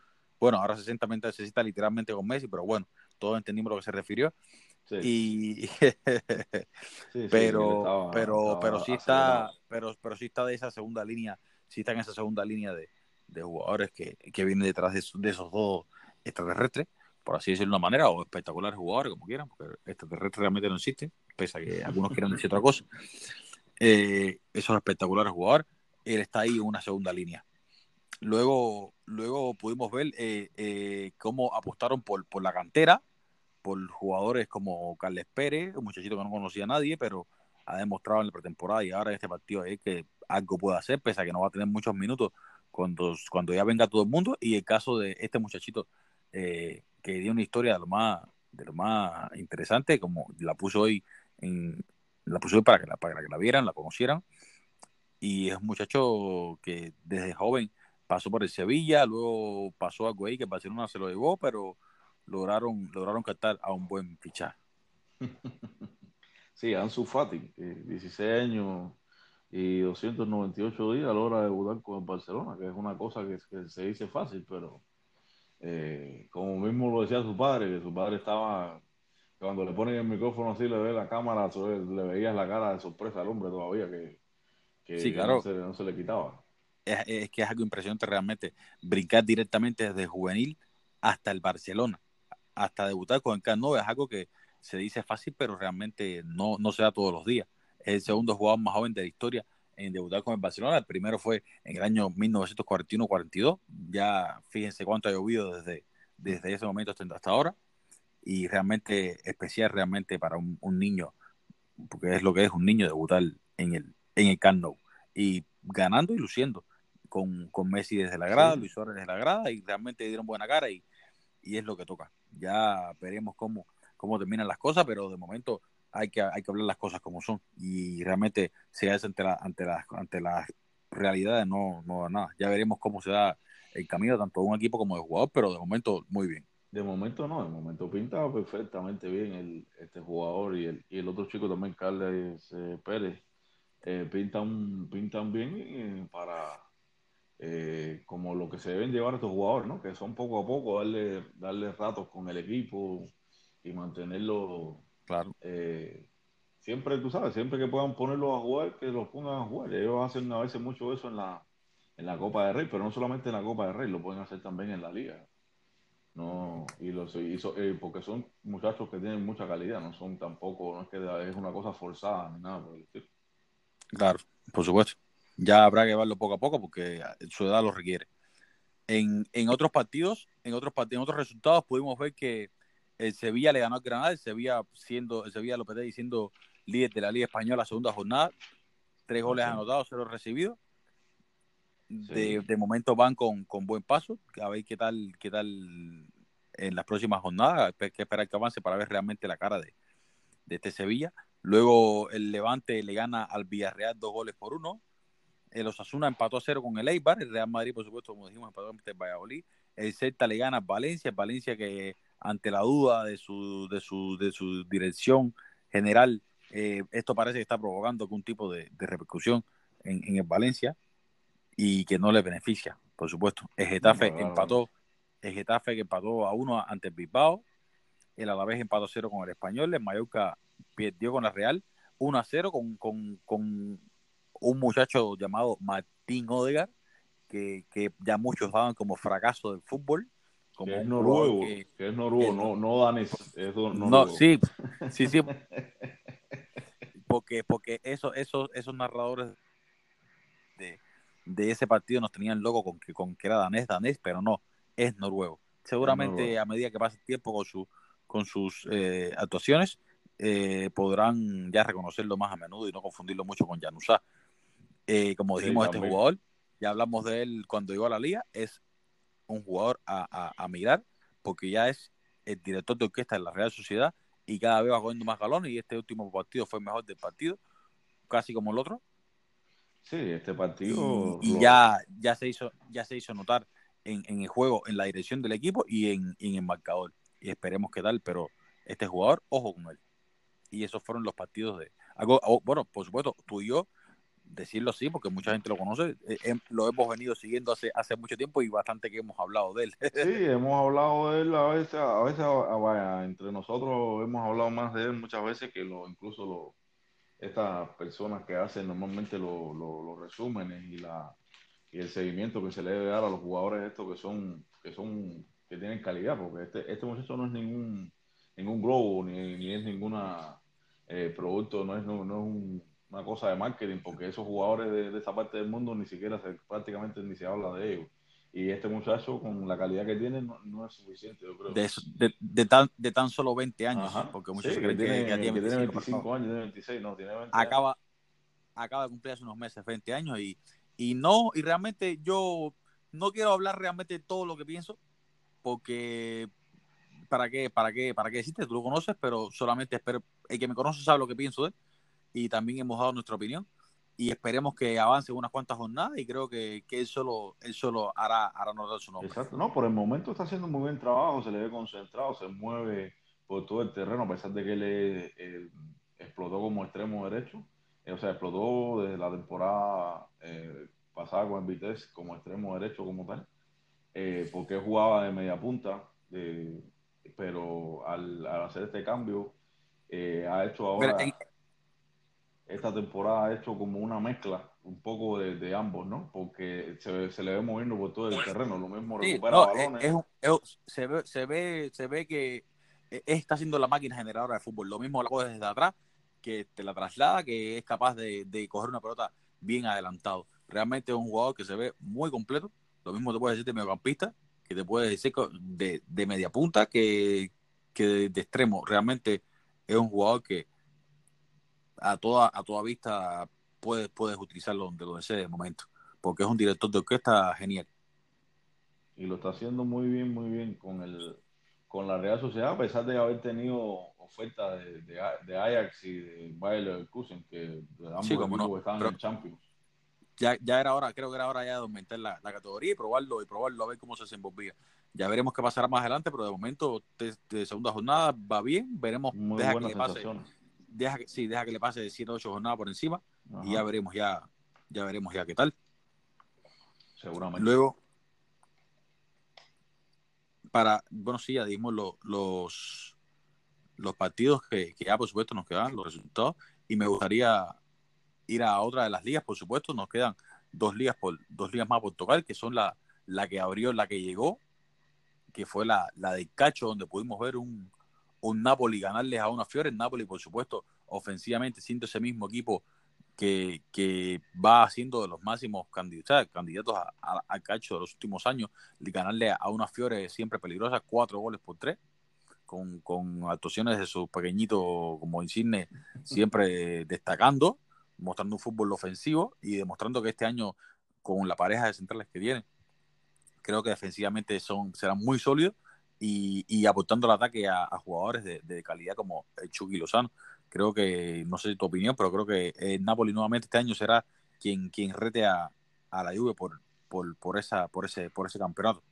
Bueno, ahora se sienta, se sienta literalmente con Messi, pero bueno, todos entendimos a lo que se refirió. Sí, Y sí, (laughs) pero, estaba- pero, estaba pero sí está, pero, pero sí está de esa segunda línea, sí está en esa segunda línea de, de jugadores que, que vienen detrás de, esos- de esos dos extraterrestres, por así decirlo de una manera, o espectaculares jugadores, como quieran, porque extraterrestres realmente no existen, pese a que algunos quieran decir otra cosa. Eh, esos espectaculares jugadores, él está ahí en una segunda línea. Luego, luego pudimos ver eh, eh, cómo apostaron por, por la cantera, por jugadores como Carles Pérez, un muchachito que no conocía a nadie, pero ha demostrado en la pretemporada y ahora en este partido que algo puede hacer, pese a que no va a tener muchos minutos cuando, cuando ya venga todo el mundo. Y el caso de este muchachito eh, que dio una historia de lo más, de lo más interesante, como la puso hoy en, la puso para que la, para que la vieran, la conocieran. Y es un muchacho que desde joven pasó por el Sevilla, luego pasó algo ahí que Barcelona se lo llevó, pero lograron, lograron captar a un buen fichaje. (laughs) Sí, Ansu Fati, eh, 16 años y 298 días a la hora de debutar con el Barcelona, que es una cosa que, que se dice fácil, pero eh, como mismo lo decía su padre, que su padre estaba, cuando le ponen el micrófono así, le ve la cámara, le veías la cara de sorpresa al hombre todavía, que, que Sí, claro. no, se, no se le quitaba. Es, que es algo impresionante realmente brincar directamente desde juvenil hasta el Barcelona, hasta debutar con el Camp Nou es algo que se dice fácil, pero realmente no, no se da todos los días. Es el segundo jugador más joven de la historia en debutar con el Barcelona. El primero fue en el año 1941-42. Ya fíjense cuánto ha llovido desde, desde ese momento hasta, hasta ahora. Y realmente especial realmente para un, niño, porque es lo que es un niño debutar en el, en el Camp. Y ganando y luciendo con, con Messi desde la grada, sí. Luis Suárez desde la grada, y realmente dieron buena cara y, y es lo que toca. Ya veremos cómo, cómo terminan las cosas, pero de momento hay que, hay que hablar las cosas como son. Y realmente se hace ante, la, ante, las, ante las realidades, no, no da nada. Ya veremos cómo se da el camino tanto de un equipo como de jugador, pero de momento muy bien. De momento no, de momento pinta perfectamente bien el, este jugador y el, y el otro chico también, Carles eh, Pérez, eh, pintan, pintan bien eh, para eh, como lo que se deben llevar estos jugadores, ¿no? Que son poco a poco darle, darle ratos con el equipo y mantenerlo claro. Eh, siempre, tú sabes, siempre que puedan ponerlos a jugar, que los pongan a jugar. Ellos hacen a veces mucho eso en la, en la Copa de Rey, pero no solamente en la Copa de Rey, lo pueden hacer también en la Liga. No, y los, eh, porque son muchachos que tienen mucha calidad, no son tampoco, no es que es una cosa forzada ni nada por el estilo. Claro, por supuesto. Ya habrá que llevarlo poco a poco porque su edad lo requiere. En, en otros partidos, en otros partidos, en otros resultados pudimos ver que el Sevilla le ganó al Granada, el Sevilla siendo, el Sevilla Lopetegui siendo líder de la Liga Española segunda jornada, tres goles sí. anotados, cero recibidos. De, sí. de, momento van con, con, buen paso, a ver qué tal, qué tal en las próximas jornadas, hay que esperar que avance para ver realmente la cara de, de este Sevilla. Luego el Levante le gana al Villarreal dos goles por uno. El Osasuna empató a cero con el Eibar. El Real Madrid, por supuesto, como dijimos, empató ante el Valladolid. el Celta le gana a Valencia, Valencia que ante la duda de su, de su, de su dirección general, eh, esto parece que está provocando algún tipo de, repercusión en, en, el Valencia y que no le beneficia, por supuesto. El Getafe empató, el Getafe que empató a uno ante el Bilbao, el Alavés empató a cero con el Español, el Mallorca perdió con la Real 1 a 0 con, con, con un muchacho llamado Martín Odegar, que, que, ya muchos daban como fracaso del fútbol. Como que es noruego, que, es noruego, no, no danés. Es no, sí, sí, sí. (laughs) porque, porque eso, eso, esos narradores de, de, ese partido nos tenían loco con que, con que era danés, danés, pero no, es noruego. Seguramente a medida que pase el tiempo con, su, con sus eh, actuaciones, eh, podrán ya reconocerlo más a menudo y no confundirlo mucho con Januzá. Eh, como dijimos, este jugador, ya hablamos de él cuando llegó a la liga, es un jugador a, mirar porque ya es el director de orquesta de la Real Sociedad y cada vez va cogiendo más galones y este último partido fue el mejor del partido, casi como el otro. Sí, este partido. Y, ya, ya, se hizo, ya se hizo notar en, el juego, en la dirección del equipo y en, en el marcador. Y esperemos que tal, pero este jugador, ojo con él y esos fueron los partidos de... Algo, bueno, por supuesto, tú y yo, decirlo así, porque mucha gente lo conoce, eh, em, lo hemos venido siguiendo hace, hace mucho tiempo y bastante que hemos hablado de él. (laughs) Sí, hemos hablado de él a veces, a veces, vaya, entre nosotros hemos hablado más de él muchas veces que lo, incluso lo, estas personas que hacen normalmente los lo, resúmenes y, la, y el seguimiento que se le debe dar a los jugadores estos que son, que son, que tienen calidad, porque este, este muchacho no es ningún ningún globo, ni, ni es ninguna eh, producto, no es, no, es una cosa de marketing, porque esos jugadores de, esa parte del mundo ni siquiera se, prácticamente ni se habla de ellos. Y este muchacho, con la calidad que tiene, no, es suficiente, yo creo. De, de, tan, de tan solo 20 años, porque muchos creen que, tiene, que, tiene 25 años, tiene 26, no, tiene 20 acaba, acaba de cumplir hace unos meses 20 años y, y no, y realmente yo no quiero hablar realmente de todo lo que pienso, porque para qué, para qué, para qué existe, tú lo conoces, pero solamente espero, el que me conoce sabe lo que pienso de él y también hemos dado nuestra opinión y esperemos que avance unas cuantas jornadas y creo que, que él solo él solo hará, hará notar su nombre. Exacto, no, por el momento está haciendo muy buen trabajo, se le ve concentrado, se mueve por todo el terreno, a pesar de que él explotó como extremo derecho, eh, o sea, explotó desde la temporada eh, pasada con el Vitesse como extremo derecho como tal, eh, porque jugaba de media punta, pero al, hacer este cambio, eh, ha hecho ahora, esta temporada ha hecho como una mezcla un poco de, ambos, ¿no? Porque se, le ve moviendo por todo el terreno, lo mismo recupera balones. se, ve, se, ve, se ve que e, está haciendo la máquina generadora de fútbol, lo mismo hago desde atrás, que te la traslada, que es capaz de, de coger una pelota bien adelantado. Realmente es un jugador que se ve muy completo, lo mismo te puede decir de mediocampista, que te puede decir de, de media punta que, de, extremo. Realmente es un jugador que a toda, a toda vista puedes, puedes utilizarlo donde lo desees de momento, porque es un director de orquesta genial. Y lo está haciendo muy bien, muy bien con el con la Real Sociedad, a pesar de haber tenido ofertas de, de, Ajax y de Bayer Leverkusen, que ambos sí, no, están en Champions ya, ya era hora, creo que era hora ya de aumentar la, categoría y probarlo y probarlo a ver cómo se desenvolvía. Ya veremos qué pasará más adelante, pero de momento, de, segunda jornada va bien, veremos, deja que le pase, deja sí, deja que le pase de 7 o 8 jornadas por encima y ya veremos ya, ya veremos ya qué tal. Seguramente. Luego, para, bueno, sí, ya dimos los, los partidos que, que ya por supuesto nos quedan, los resultados, y me gustaría ir a otra de las ligas, por supuesto, nos quedan dos ligas por dos ligas más por tocar, que son la, la que abrió, la que llegó, que fue la, la del Cacho, donde pudimos ver un, un Napoli ganarles a una Fiore. Napoli, por supuesto, ofensivamente, siendo ese mismo equipo que, que va siendo de los máximos candidatos, candidatos al Cacho de los últimos años, de ganarle a una Fiore siempre peligrosa, cuatro goles por tres. Con, con actuaciones de su pequeñito como Insigne siempre destacando mostrando un fútbol ofensivo y demostrando que este año, con la pareja de centrales que viene, creo que defensivamente son, serán muy sólidos y, y aportando el ataque a, jugadores de, calidad como el Chucky Lozano. Creo que, no sé tu opinión, pero creo que el Napoli nuevamente este año será quien, quien rete a, a la Juve por, por, por, esa, por, ese, por ese campeonato.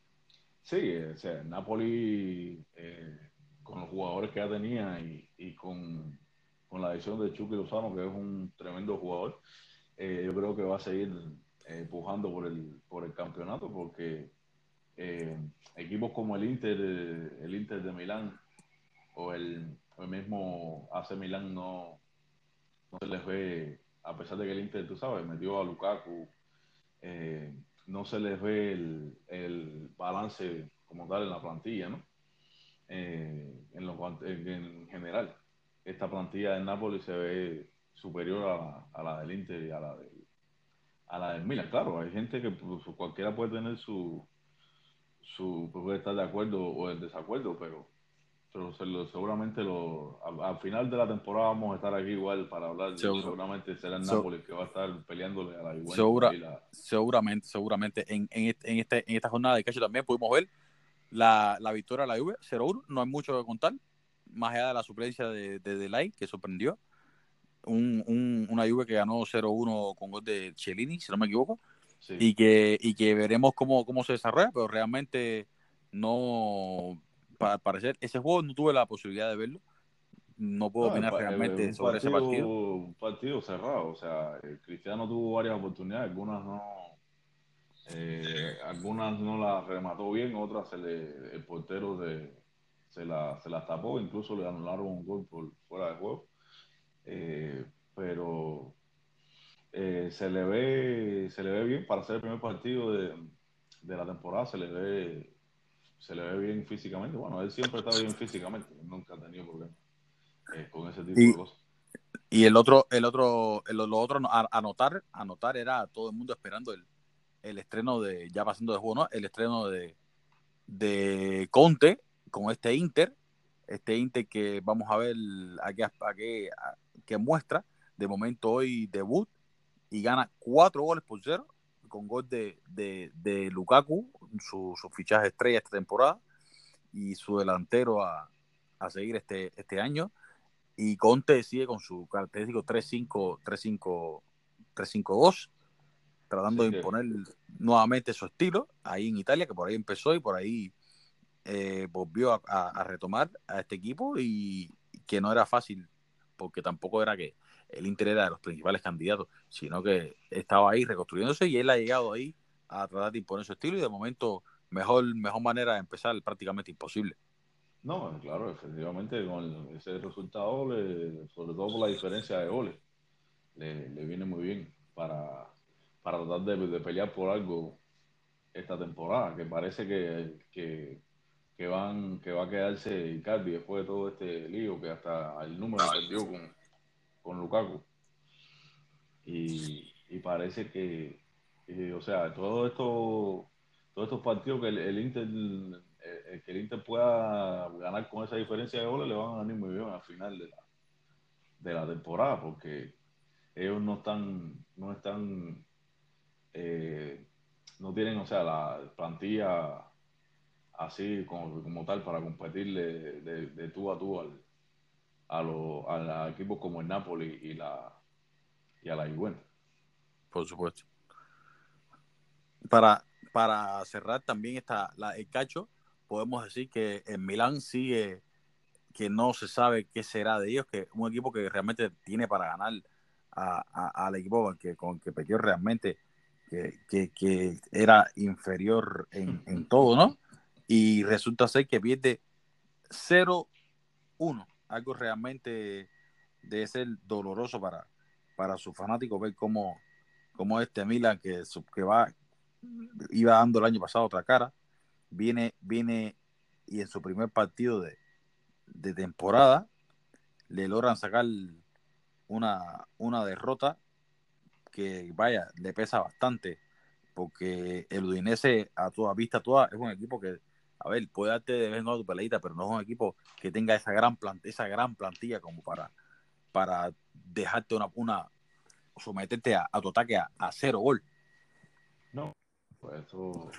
Sí, o sea, Napoli, eh, con los jugadores que ya tenía y, y con, con, la adición de Chucky Lozano, que es un tremendo jugador, eh, yo creo que va a seguir eh, pujando por el, por el campeonato, porque eh, equipos como el Inter, el Inter de Milán o el, el mismo AC Milán no, no se les ve, a pesar de que el Inter, tú sabes, metió a Lukaku, eh, no se les ve el, el, balance como tal en la plantilla, ¿no? Eh, en, lo, en, en, general, esta plantilla de Nápoles se ve superior a, a, la del Inter y a la del, a la del Milan. Claro, hay gente que pues, cualquiera puede tener su, su puede estar de acuerdo o en desacuerdo, pero pero se lo, seguramente lo, al, al, final de la temporada vamos a estar aquí igual para hablar. Seguro. Seguramente será el Nápoles que va a estar peleándole a la Juventus. Segura, la... Seguramente, seguramente. En, en, en, este, en esta jornada de cacho también pudimos ver la, la victoria de la Juve, 0-1. No hay mucho que contar, más allá de la suplencia de, de Delay, que sorprendió. Un, un, una Juve que ganó 0-1 con gol de Cellini, si no me equivoco. Sí. Y, que, y que veremos cómo, cómo se desarrolla, pero realmente no para parecer, ese juego no tuve la posibilidad de verlo. No puedo no, opinar el, realmente el, sobre partido, ese partido. Un partido cerrado, o sea, el Cristiano tuvo varias oportunidades, algunas no, eh, algunas no las remató bien, otras se le, el portero de, se, la, se las tapó, incluso le anularon un gol por fuera de juego. Eh, pero eh, se le ve se le ve bien para ser el primer partido de, de la temporada, se le ve se le ve bien físicamente. Bueno, él siempre está bien físicamente, nunca ha tenido problemas eh, con ese tipo y, de cosas. Y el otro, el otro, el, lo otro a, anotar, anotar era todo el mundo esperando el, el estreno de, ya pasando de juego, ¿no? El estreno de, de Conte con este Inter, este Inter que vamos a ver a qué, a qué, a qué muestra. De momento hoy debut y gana cuatro goles por cero con gol de, de, de Lukaku, su, su, fichaje estrella esta temporada, y su delantero a, a seguir este, este año. Y Conte sigue con su característico 3-5-2, tratando sí, de imponer que... nuevamente su estilo ahí en Italia, que por ahí empezó y por ahí eh, volvió a, a, a, retomar a este equipo y que no era fácil, porque tampoco era que el Inter era de los principales candidatos, sino que estaba ahí reconstruyéndose y él ha llegado ahí a tratar de imponer su estilo y de momento mejor, mejor manera de empezar prácticamente imposible. No, claro, efectivamente con ese resultado, le, sobre todo por la diferencia de goles, le, le viene muy bien para, para tratar de, de, pelear por algo esta temporada, que parece que, que, que, van, que va a quedarse Icardi después de todo este lío, que hasta el número perdió con, con Lukaku. Y, y parece que, eh, o sea, todo esto, todos estos partidos que el, Inter, que el Inter pueda ganar con esa diferencia de goles, le van a venir muy bien al final de la, de la temporada, porque ellos no están, no están, eh, no tienen, o sea, la plantilla así como, como tal para competirle de, de, tú a tú al, a, lo, a equipos como el Napoli y, la, y a la Juventus. Por supuesto. Para, para cerrar también esta, la, el cacho, podemos decir que en Milán sigue que no se sabe qué será de ellos, que un equipo que realmente tiene para ganar a, a, al equipo que, con que perdió realmente, que, que, que era inferior en, en, todo, ¿no? Y resulta ser que pierde 0-1 algo realmente debe ser doloroso para, para su fanático ver cómo, cómo este Milan que, que va iba dando el año pasado otra cara viene viene y en su primer partido de, de temporada le logran sacar una, una derrota que vaya le pesa bastante porque el Udinese a toda vista toda es un equipo que a ver, puede darte de vez en cuando tu peleita, pero no es un equipo que tenga esa gran plantilla, esa gran plantilla como para, para dejarte una, una someterte a, a tu ataque a, cero gol. No, pues eso.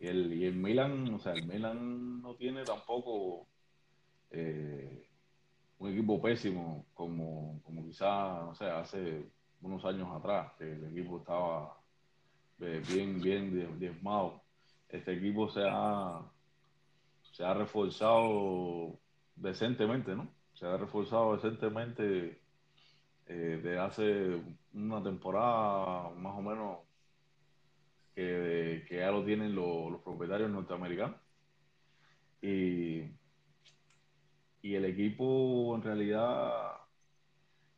Y el, y el Milan, o sea, el Milan no tiene tampoco eh, un equipo pésimo como, como quizás, no sé, hace unos años atrás, que el equipo estaba eh, bien, bien diezmado este equipo se ha, se ha reforzado decentemente, ¿no? Se ha reforzado decentemente eh, de hace una temporada más o menos que, ya lo tienen los propietarios norteamericanos. Y, y el equipo en realidad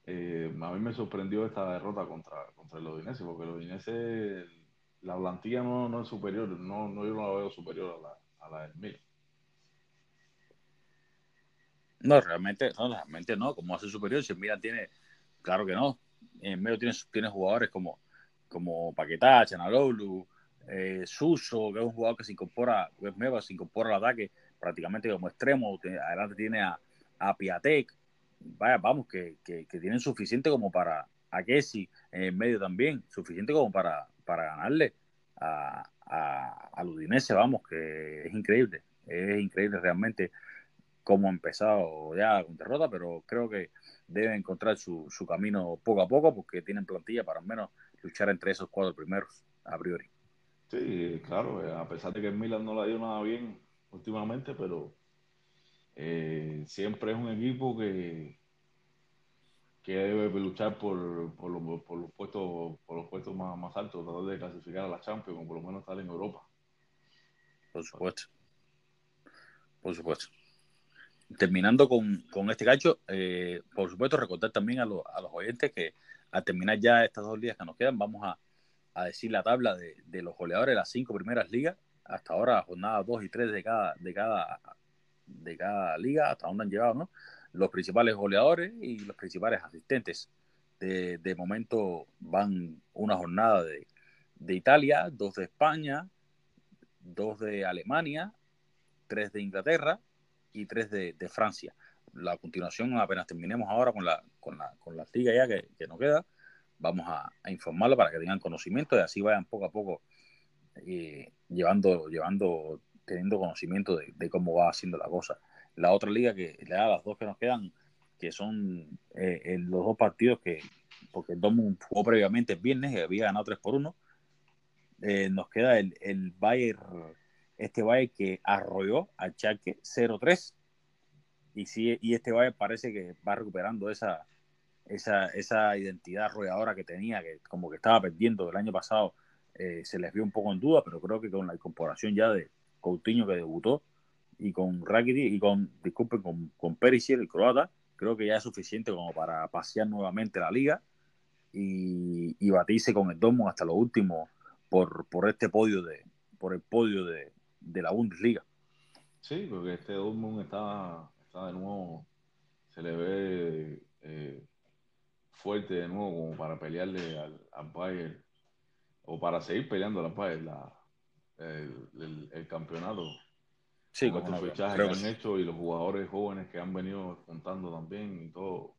eh, a mí me sorprendió esta derrota contra, contra el Odinese, porque el Odinese, la plantilla no, no es superior, no, no, yo no la veo superior a la, a la del Milan. No, realmente no, realmente no. ¿Cómo hace superior? Si el Milan tiene, claro que no. En medio tiene, tiene jugadores como, como Paquetá, Chanalolu, eh, Suso, que es un jugador que se incorpora, es Meva, se incorpora al ataque prácticamente como extremo. Adelante tiene a, a Piatek. Vaya, vamos, que, que, tienen suficiente como para a Kessi en medio también, suficiente como para, para ganarle a, a, al Udinese, vamos, que es increíble, es increíble realmente cómo ha empezado ya con derrota, pero creo que deben encontrar su, su camino poco a poco porque tienen plantilla para al menos luchar entre esos cuatro primeros a priori. Sí, claro, eh, a pesar de que el Milan no le ha ido nada bien últimamente, pero eh, siempre es un equipo que, que debe luchar por, por, los, por los puestos por los puestos más, más altos, tratar de clasificar a la Champions o por lo menos estar en Europa. Por supuesto. Por supuesto terminando con, con este gancho, eh, por supuesto, recordar también a, los oyentes que al terminar ya estas dos ligas que nos quedan, vamos a, a decir la tabla de, de, los goleadores de las cinco primeras ligas. Hasta ahora, jornadas dos y tres de cada, de cada, de cada liga, hasta donde han llegado, ¿no? Los principales goleadores y los principales asistentes. De, de momento van una jornada de, de Italia, dos de España, dos de Alemania, tres de Inglaterra, y tres de, Francia. La continuación, apenas terminemos ahora con la, con la, con la liga ya que, que nos queda, vamos a, a, informarlo para que tengan conocimiento y así vayan poco a poco eh, llevando, llevando, teniendo conocimiento de, cómo va haciendo la cosa. La otra liga que da las dos que nos quedan, que son eh, los dos partidos que, porque el Dortmund jugó previamente el viernes y había ganado 3 por 1, eh, nos queda el, el Bayern este Valle que arrolló al Chaque 0-3 y, sí, y este Valle parece que va recuperando esa, esa, esa identidad arrolladora que tenía, que como que estaba perdiendo. El año pasado, eh, se les vio un poco en duda, pero creo que con la incorporación ya de Coutinho que debutó y con Rakitic y con, disculpen, con, con Perisic, el croata, creo que ya es suficiente como para pasear nuevamente la liga y, y batirse con el Dortmund hasta lo último por, por este podio de por el podio de, de la Bundesliga. Sí, porque este Dortmund está, está de nuevo, se le ve eh, fuerte de nuevo como para pelearle al, al, Bayern o para seguir peleando al Bayern la, el, el, campeonato. Sí, con estos fichajes que han hecho y los jugadores jóvenes que han venido contando también y todo,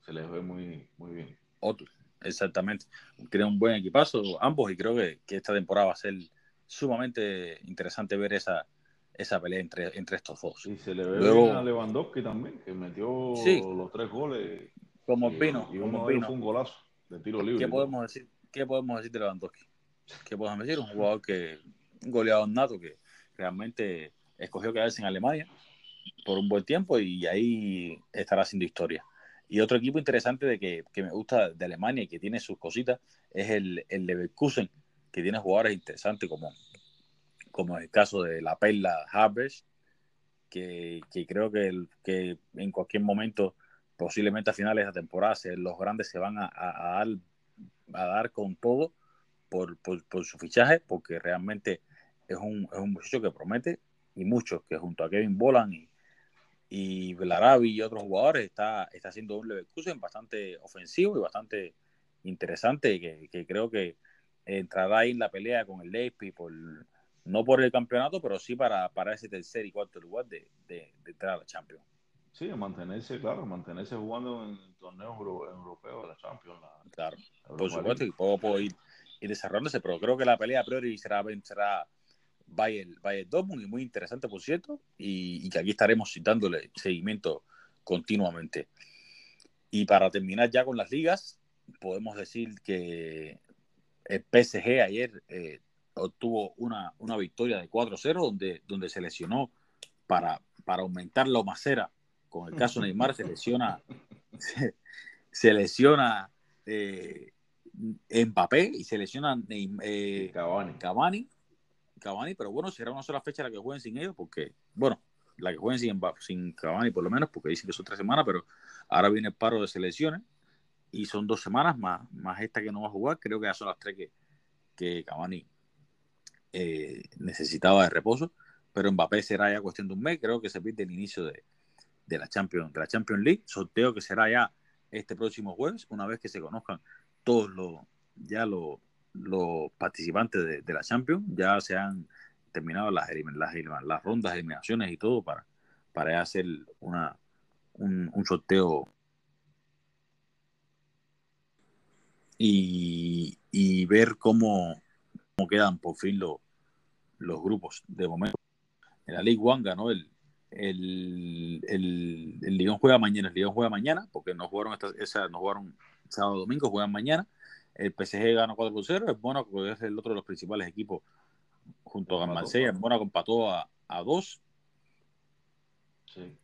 se les ve muy, muy bien. Otro, exactamente. Tienen un buen equipazo ambos y creo que, que esta temporada va a ser sumamente interesante ver esa, esa pelea entre, entre estos dos. Y se le ve Luego, a Lewandowski también, que metió los tres goles. Como el Pino. Y como uno fue un golazo de tiro libre. ¿Qué podemos decir? ¿Qué podemos decir de Lewandowski? ¿Qué podemos decir? Un jugador que, un goleador nato que realmente escogió quedarse en Alemania por un buen tiempo y ahí estará haciendo historia. Y otro equipo interesante de que, que me gusta de Alemania y que tiene sus cositas es el, el Leverkusen, que tiene jugadores interesantes como, como el caso de la Perla Harvest, que, que, creo que, el, que en cualquier momento, posiblemente a finales de la temporada, los grandes se van a, a, dar, a dar con todo por, por, por, su fichaje, porque realmente es un, es un muchacho que promete y muchos que junto a Kevin Bolan y, y Belarabi y otros jugadores está, está haciendo un Leverkusen bastante ofensivo y bastante interesante que, que creo que entrará ahí en la pelea con el Leipzig por no por el campeonato, pero sí para, para ese tercer y cuarto lugar de, de, entrar a la Champions. Sí, mantenerse, claro, mantenerse jugando en torneos europeos de la Champions. claro, por supuesto, y poco puedo ir, ir, desarrollándose, pero creo que la pelea a priori será, será Bayern, Bayern Dortmund, y muy interesante, por cierto, y, y que aquí estaremos dándole seguimiento continuamente. Y para terminar ya con las ligas, podemos decir que el PSG ayer eh, obtuvo una, una victoria de 4-0 donde, donde se lesionó para, para aumentar la macera. Con el caso Neymar se lesiona, se, lesiona eh, Mbappé y se lesiona eh, Cavani. Cavani. Cavani, pero bueno, será una sola fecha la que jueguen sin ellos, porque, bueno, la que jueguen sin, sin Cavani por lo menos, porque dicen que son tres semanas, pero ahora viene el paro de selecciones y son dos semanas más, más esta que no va a jugar, creo que ya son las tres que, que Cavani eh, necesitaba de reposo, pero Mbappé será ya cuestión de un mes, creo que se pide el inicio de, de la Champions, de la Champions League, sorteo que será ya este próximo jueves, una vez que se conozcan todos los ya los, los participantes de, la Champions, ya se han terminado las, las, las rondas eliminaciones y todo para, para hacer una, un, un sorteo y, y ver cómo, cómo, quedan por fin los, los grupos. De momento, en la League One ganó el, el, el, el Lyon juega mañana, el Lyon juega mañana, porque no jugaron, esta, esa, no jugaron sábado domingo, juegan mañana. El PSG ganó 4 0, el Mónaco es el otro de los principales equipos junto a Marsella, el Mónaco empató a, a 2. Sí,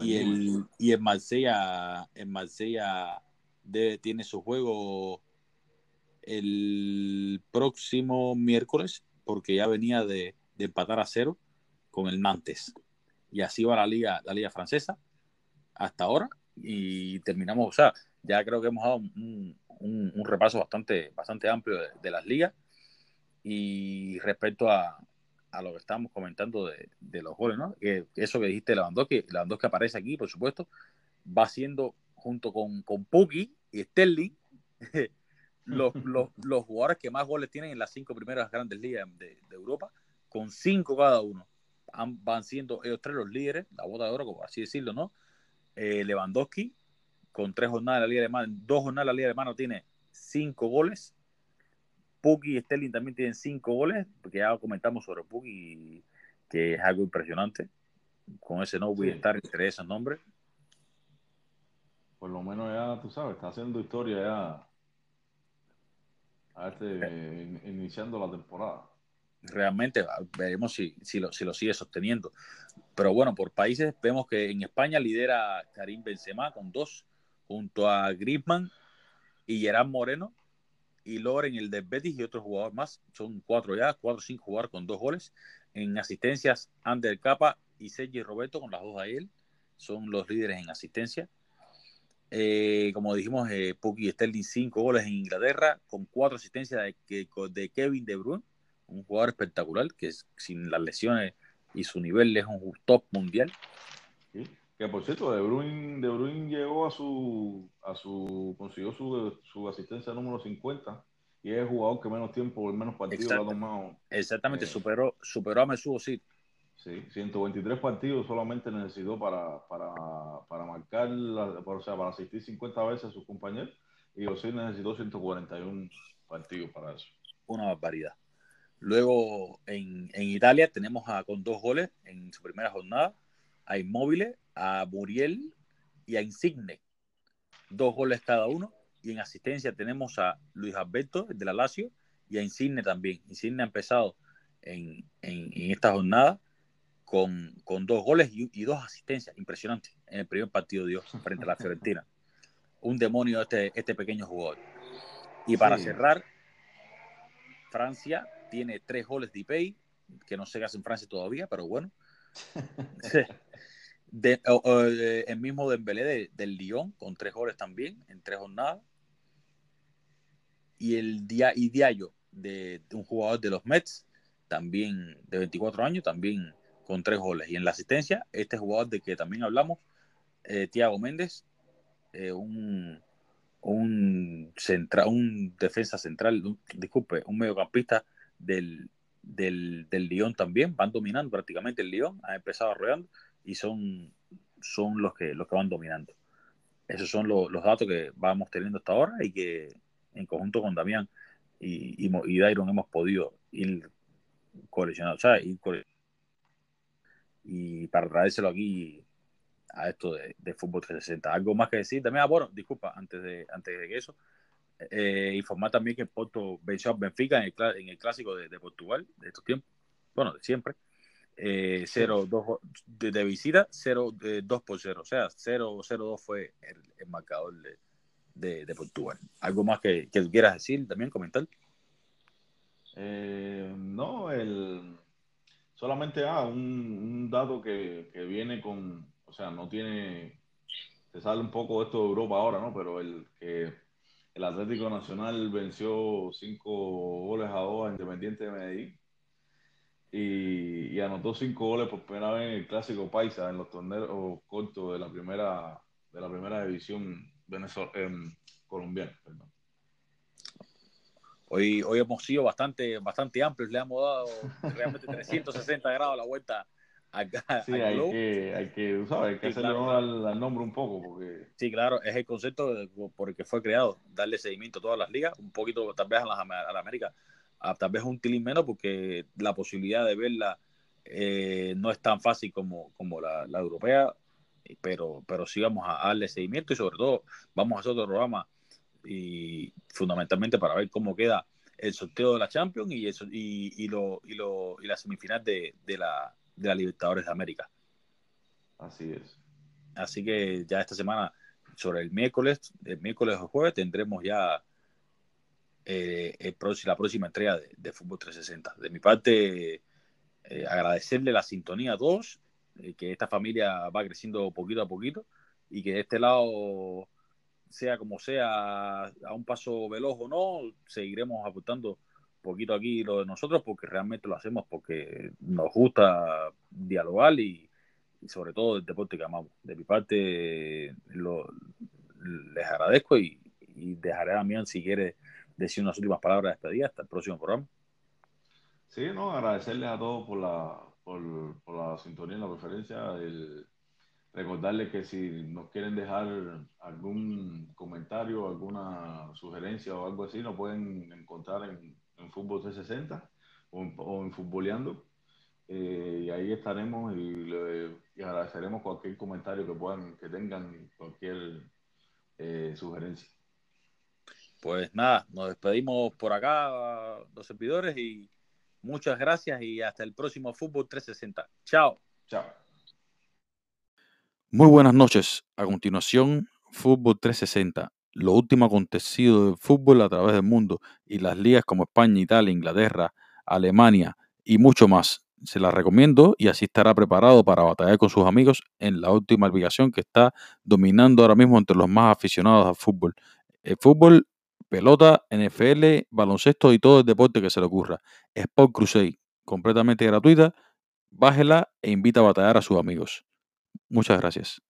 y, el, y en Marsella, en Marsella tiene su juego el próximo miércoles, porque ya venía de, de, empatar a cero con el Nantes. Y así va la liga, la liga francesa hasta ahora. Y terminamos, o sea, ya creo que hemos dado un, un, un repaso bastante, bastante amplio de, de, las ligas. Y respecto a, a lo que estábamos comentando de, de los goles, ¿no? Que, eso que dijiste, Lewandowski, Lewandowski aparece aquí, por supuesto, va siendo junto con, con Puki y Sterling (laughs) los, (laughs) los, los, jugadores que más goles tienen en las cinco primeras grandes ligas de, de Europa, con cinco cada uno. Han, van siendo ellos tres los líderes, la bota de oro, como así decirlo, ¿no? Eh, Lewandowski, con tres jornadas de la Liga Alemana, dos jornadas de la Liga Alemana tiene cinco goles. Puki y Sterling también tienen cinco goles, porque ya comentamos sobre Puki, que es algo impresionante. Con ese no voy a estar entre esos nombres. Por lo menos ya, tú sabes, está haciendo historia ya a este, iniciando la temporada. Realmente, veremos si, si, lo, si lo sigue sosteniendo. Pero bueno, por países vemos que en España lidera Karim Benzema con dos, junto a Griezmann y Gerard Moreno y Loren, el de Betis y otro jugador más. Son cuatro ya, cuatro cinco jugadores con dos goles. En asistencias, Ander Capa y Sergi Roberto con las dos a él. Son los líderes en asistencia. Eh, como dijimos, eh, Puki Sterling, cinco goles en Inglaterra, con cuatro asistencias de, de, Kevin De Bruyne, un jugador espectacular que sin las lesiones y su nivel es un top mundial. Que por cierto, De Bruyne, de Bruyne llegó a su, a su, consiguió su, su asistencia número 50 y es el jugador que menos tiempo, el menos partidos ha tomado. Exactamente, eh, superó, superó a Mesut Özil Sí, 123 partidos solamente necesitó para, para, para marcar, la, o sea, para asistir 50 veces a sus compañeros y Osil necesitó 141 partidos para eso. Una barbaridad. Luego en, en Italia tenemos a, con dos goles en su primera jornada a Inmóviles, a Muriel y a Insigne. Dos goles cada uno. Y en asistencia tenemos a Luis Alberto, de la Lazio, y a Insigne también. Insigne ha empezado en, en, en esta jornada con, con dos goles y, y, dos asistencias. Impresionante en el primer partido de Dios frente a la Fiorentina. (laughs) Un demonio este, este pequeño jugador. Y para sí. cerrar, Francia tiene tres goles de IPEI, que no sé qué hace en Francia todavía, pero bueno. (laughs) de, el mismo Dembélé de, del Lyon, con tres goles también, en tres jornadas. Y el Dia, y Diallo, de, de un jugador de los Mets, también de 24 años, también con tres goles. Y en la asistencia, este jugador de que también hablamos, eh, Tiago Méndez, eh, un, un, central, un defensa central, un, disculpe, un mediocampista del, del, del Lyon también, van dominando prácticamente el Lyon, ha empezado arrollando y son, son los, que, los que van dominando. Esos son lo, los datos que vamos teniendo hasta ahora y que en conjunto con Damián y, y, y Dairon hemos podido ir coleccionando, sea, ir y para traérselo aquí a esto de, de, Fútbol 360. ¿Algo más que decir? También, ah, bueno, disculpa, antes de, antes de eso, Eh, informar también que Porto venció a Benfica en el, en el clásico de, de, Portugal de estos tiempos, bueno, de siempre. Eh, 0, 2 de, de, visita, 0, 2 por 0. O sea, 0, 0, 2 fue el, el marcador de, de, de, Portugal. ¿Algo más que, que, tú quieras decir también, comentar? Eh, no, el, solamente ah, un, un dato que, que, viene con, o sea, no tiene, se sale un poco esto de Europa ahora, ¿no? Pero el que el Atlético Nacional venció 5 goles a 2 a Independiente de Medellín y, y, anotó 5 goles por primera vez en el Clásico Paisa en los torneos cortos de la primera, de la primera división eh, colombiana. Perdón. Hoy, hoy hemos sido bastante, bastante amplios, le hemos dado realmente 360 grados la vuelta acá. Sí, hay que, hay que, ¿sabes? Hay que sí, hacerle claro, al, al, nombre un poco. Porque... Sí, claro, es el concepto por el que fue creado, darle seguimiento a todas las ligas, un poquito tal vez a, las, a la América, a, tal vez un tilín menos, porque la posibilidad de verla eh, no es tan fácil como, como la, la, europea, pero, pero sí vamos a darle seguimiento y sobre todo vamos a hacer otro programa y fundamentalmente para ver cómo queda el sorteo de la Champions y, eso, y, y, lo, y, lo, y la semifinal de, de, la, de la Libertadores de América. Así es. Así que ya esta semana, sobre el miércoles, el miércoles o jueves, tendremos ya eh, el, la próxima entrega de, de, Fútbol 360. De mi parte, eh, agradecerle la sintonía a todos, eh, que esta familia va creciendo poquito a poquito y que de este lado sea como sea, a un paso veloz o no, seguiremos aportando poquito aquí lo de nosotros porque realmente lo hacemos porque nos gusta dialogar y, y sobre todo el deporte que amamos. De mi parte lo, les agradezco y, y dejaré a Damián si quiere decir unas últimas palabras de despedida hasta el próximo programa. Sí, no, agradecerles a todos por la, por, por la sintonía y la preferencia. El, recordarles que si nos quieren dejar algún comentario, alguna sugerencia o algo así, nos pueden encontrar en, en Fútbol 360 o en, o en Futboleando. Eh, y ahí estaremos y, le, y, agradeceremos cualquier comentario que puedan, que tengan, cualquier eh, sugerencia. Pues nada, nos despedimos por acá, los servidores, y muchas gracias y hasta el próximo Fútbol 360. Chao. Chao. Muy buenas noches. A continuación, Fútbol 360, lo último acontecido del fútbol a través del mundo y las ligas como España, Italia, Inglaterra, Alemania y mucho más. Se las recomiendo y así estará preparado para batallar con sus amigos en la última aplicación que está dominando ahora mismo entre los más aficionados al fútbol. El fútbol, pelota, NFL, baloncesto y todo el deporte que se le ocurra. Sport Crusade, completamente gratuita. Bájela e invita a batallar a sus amigos. Muchas gracias.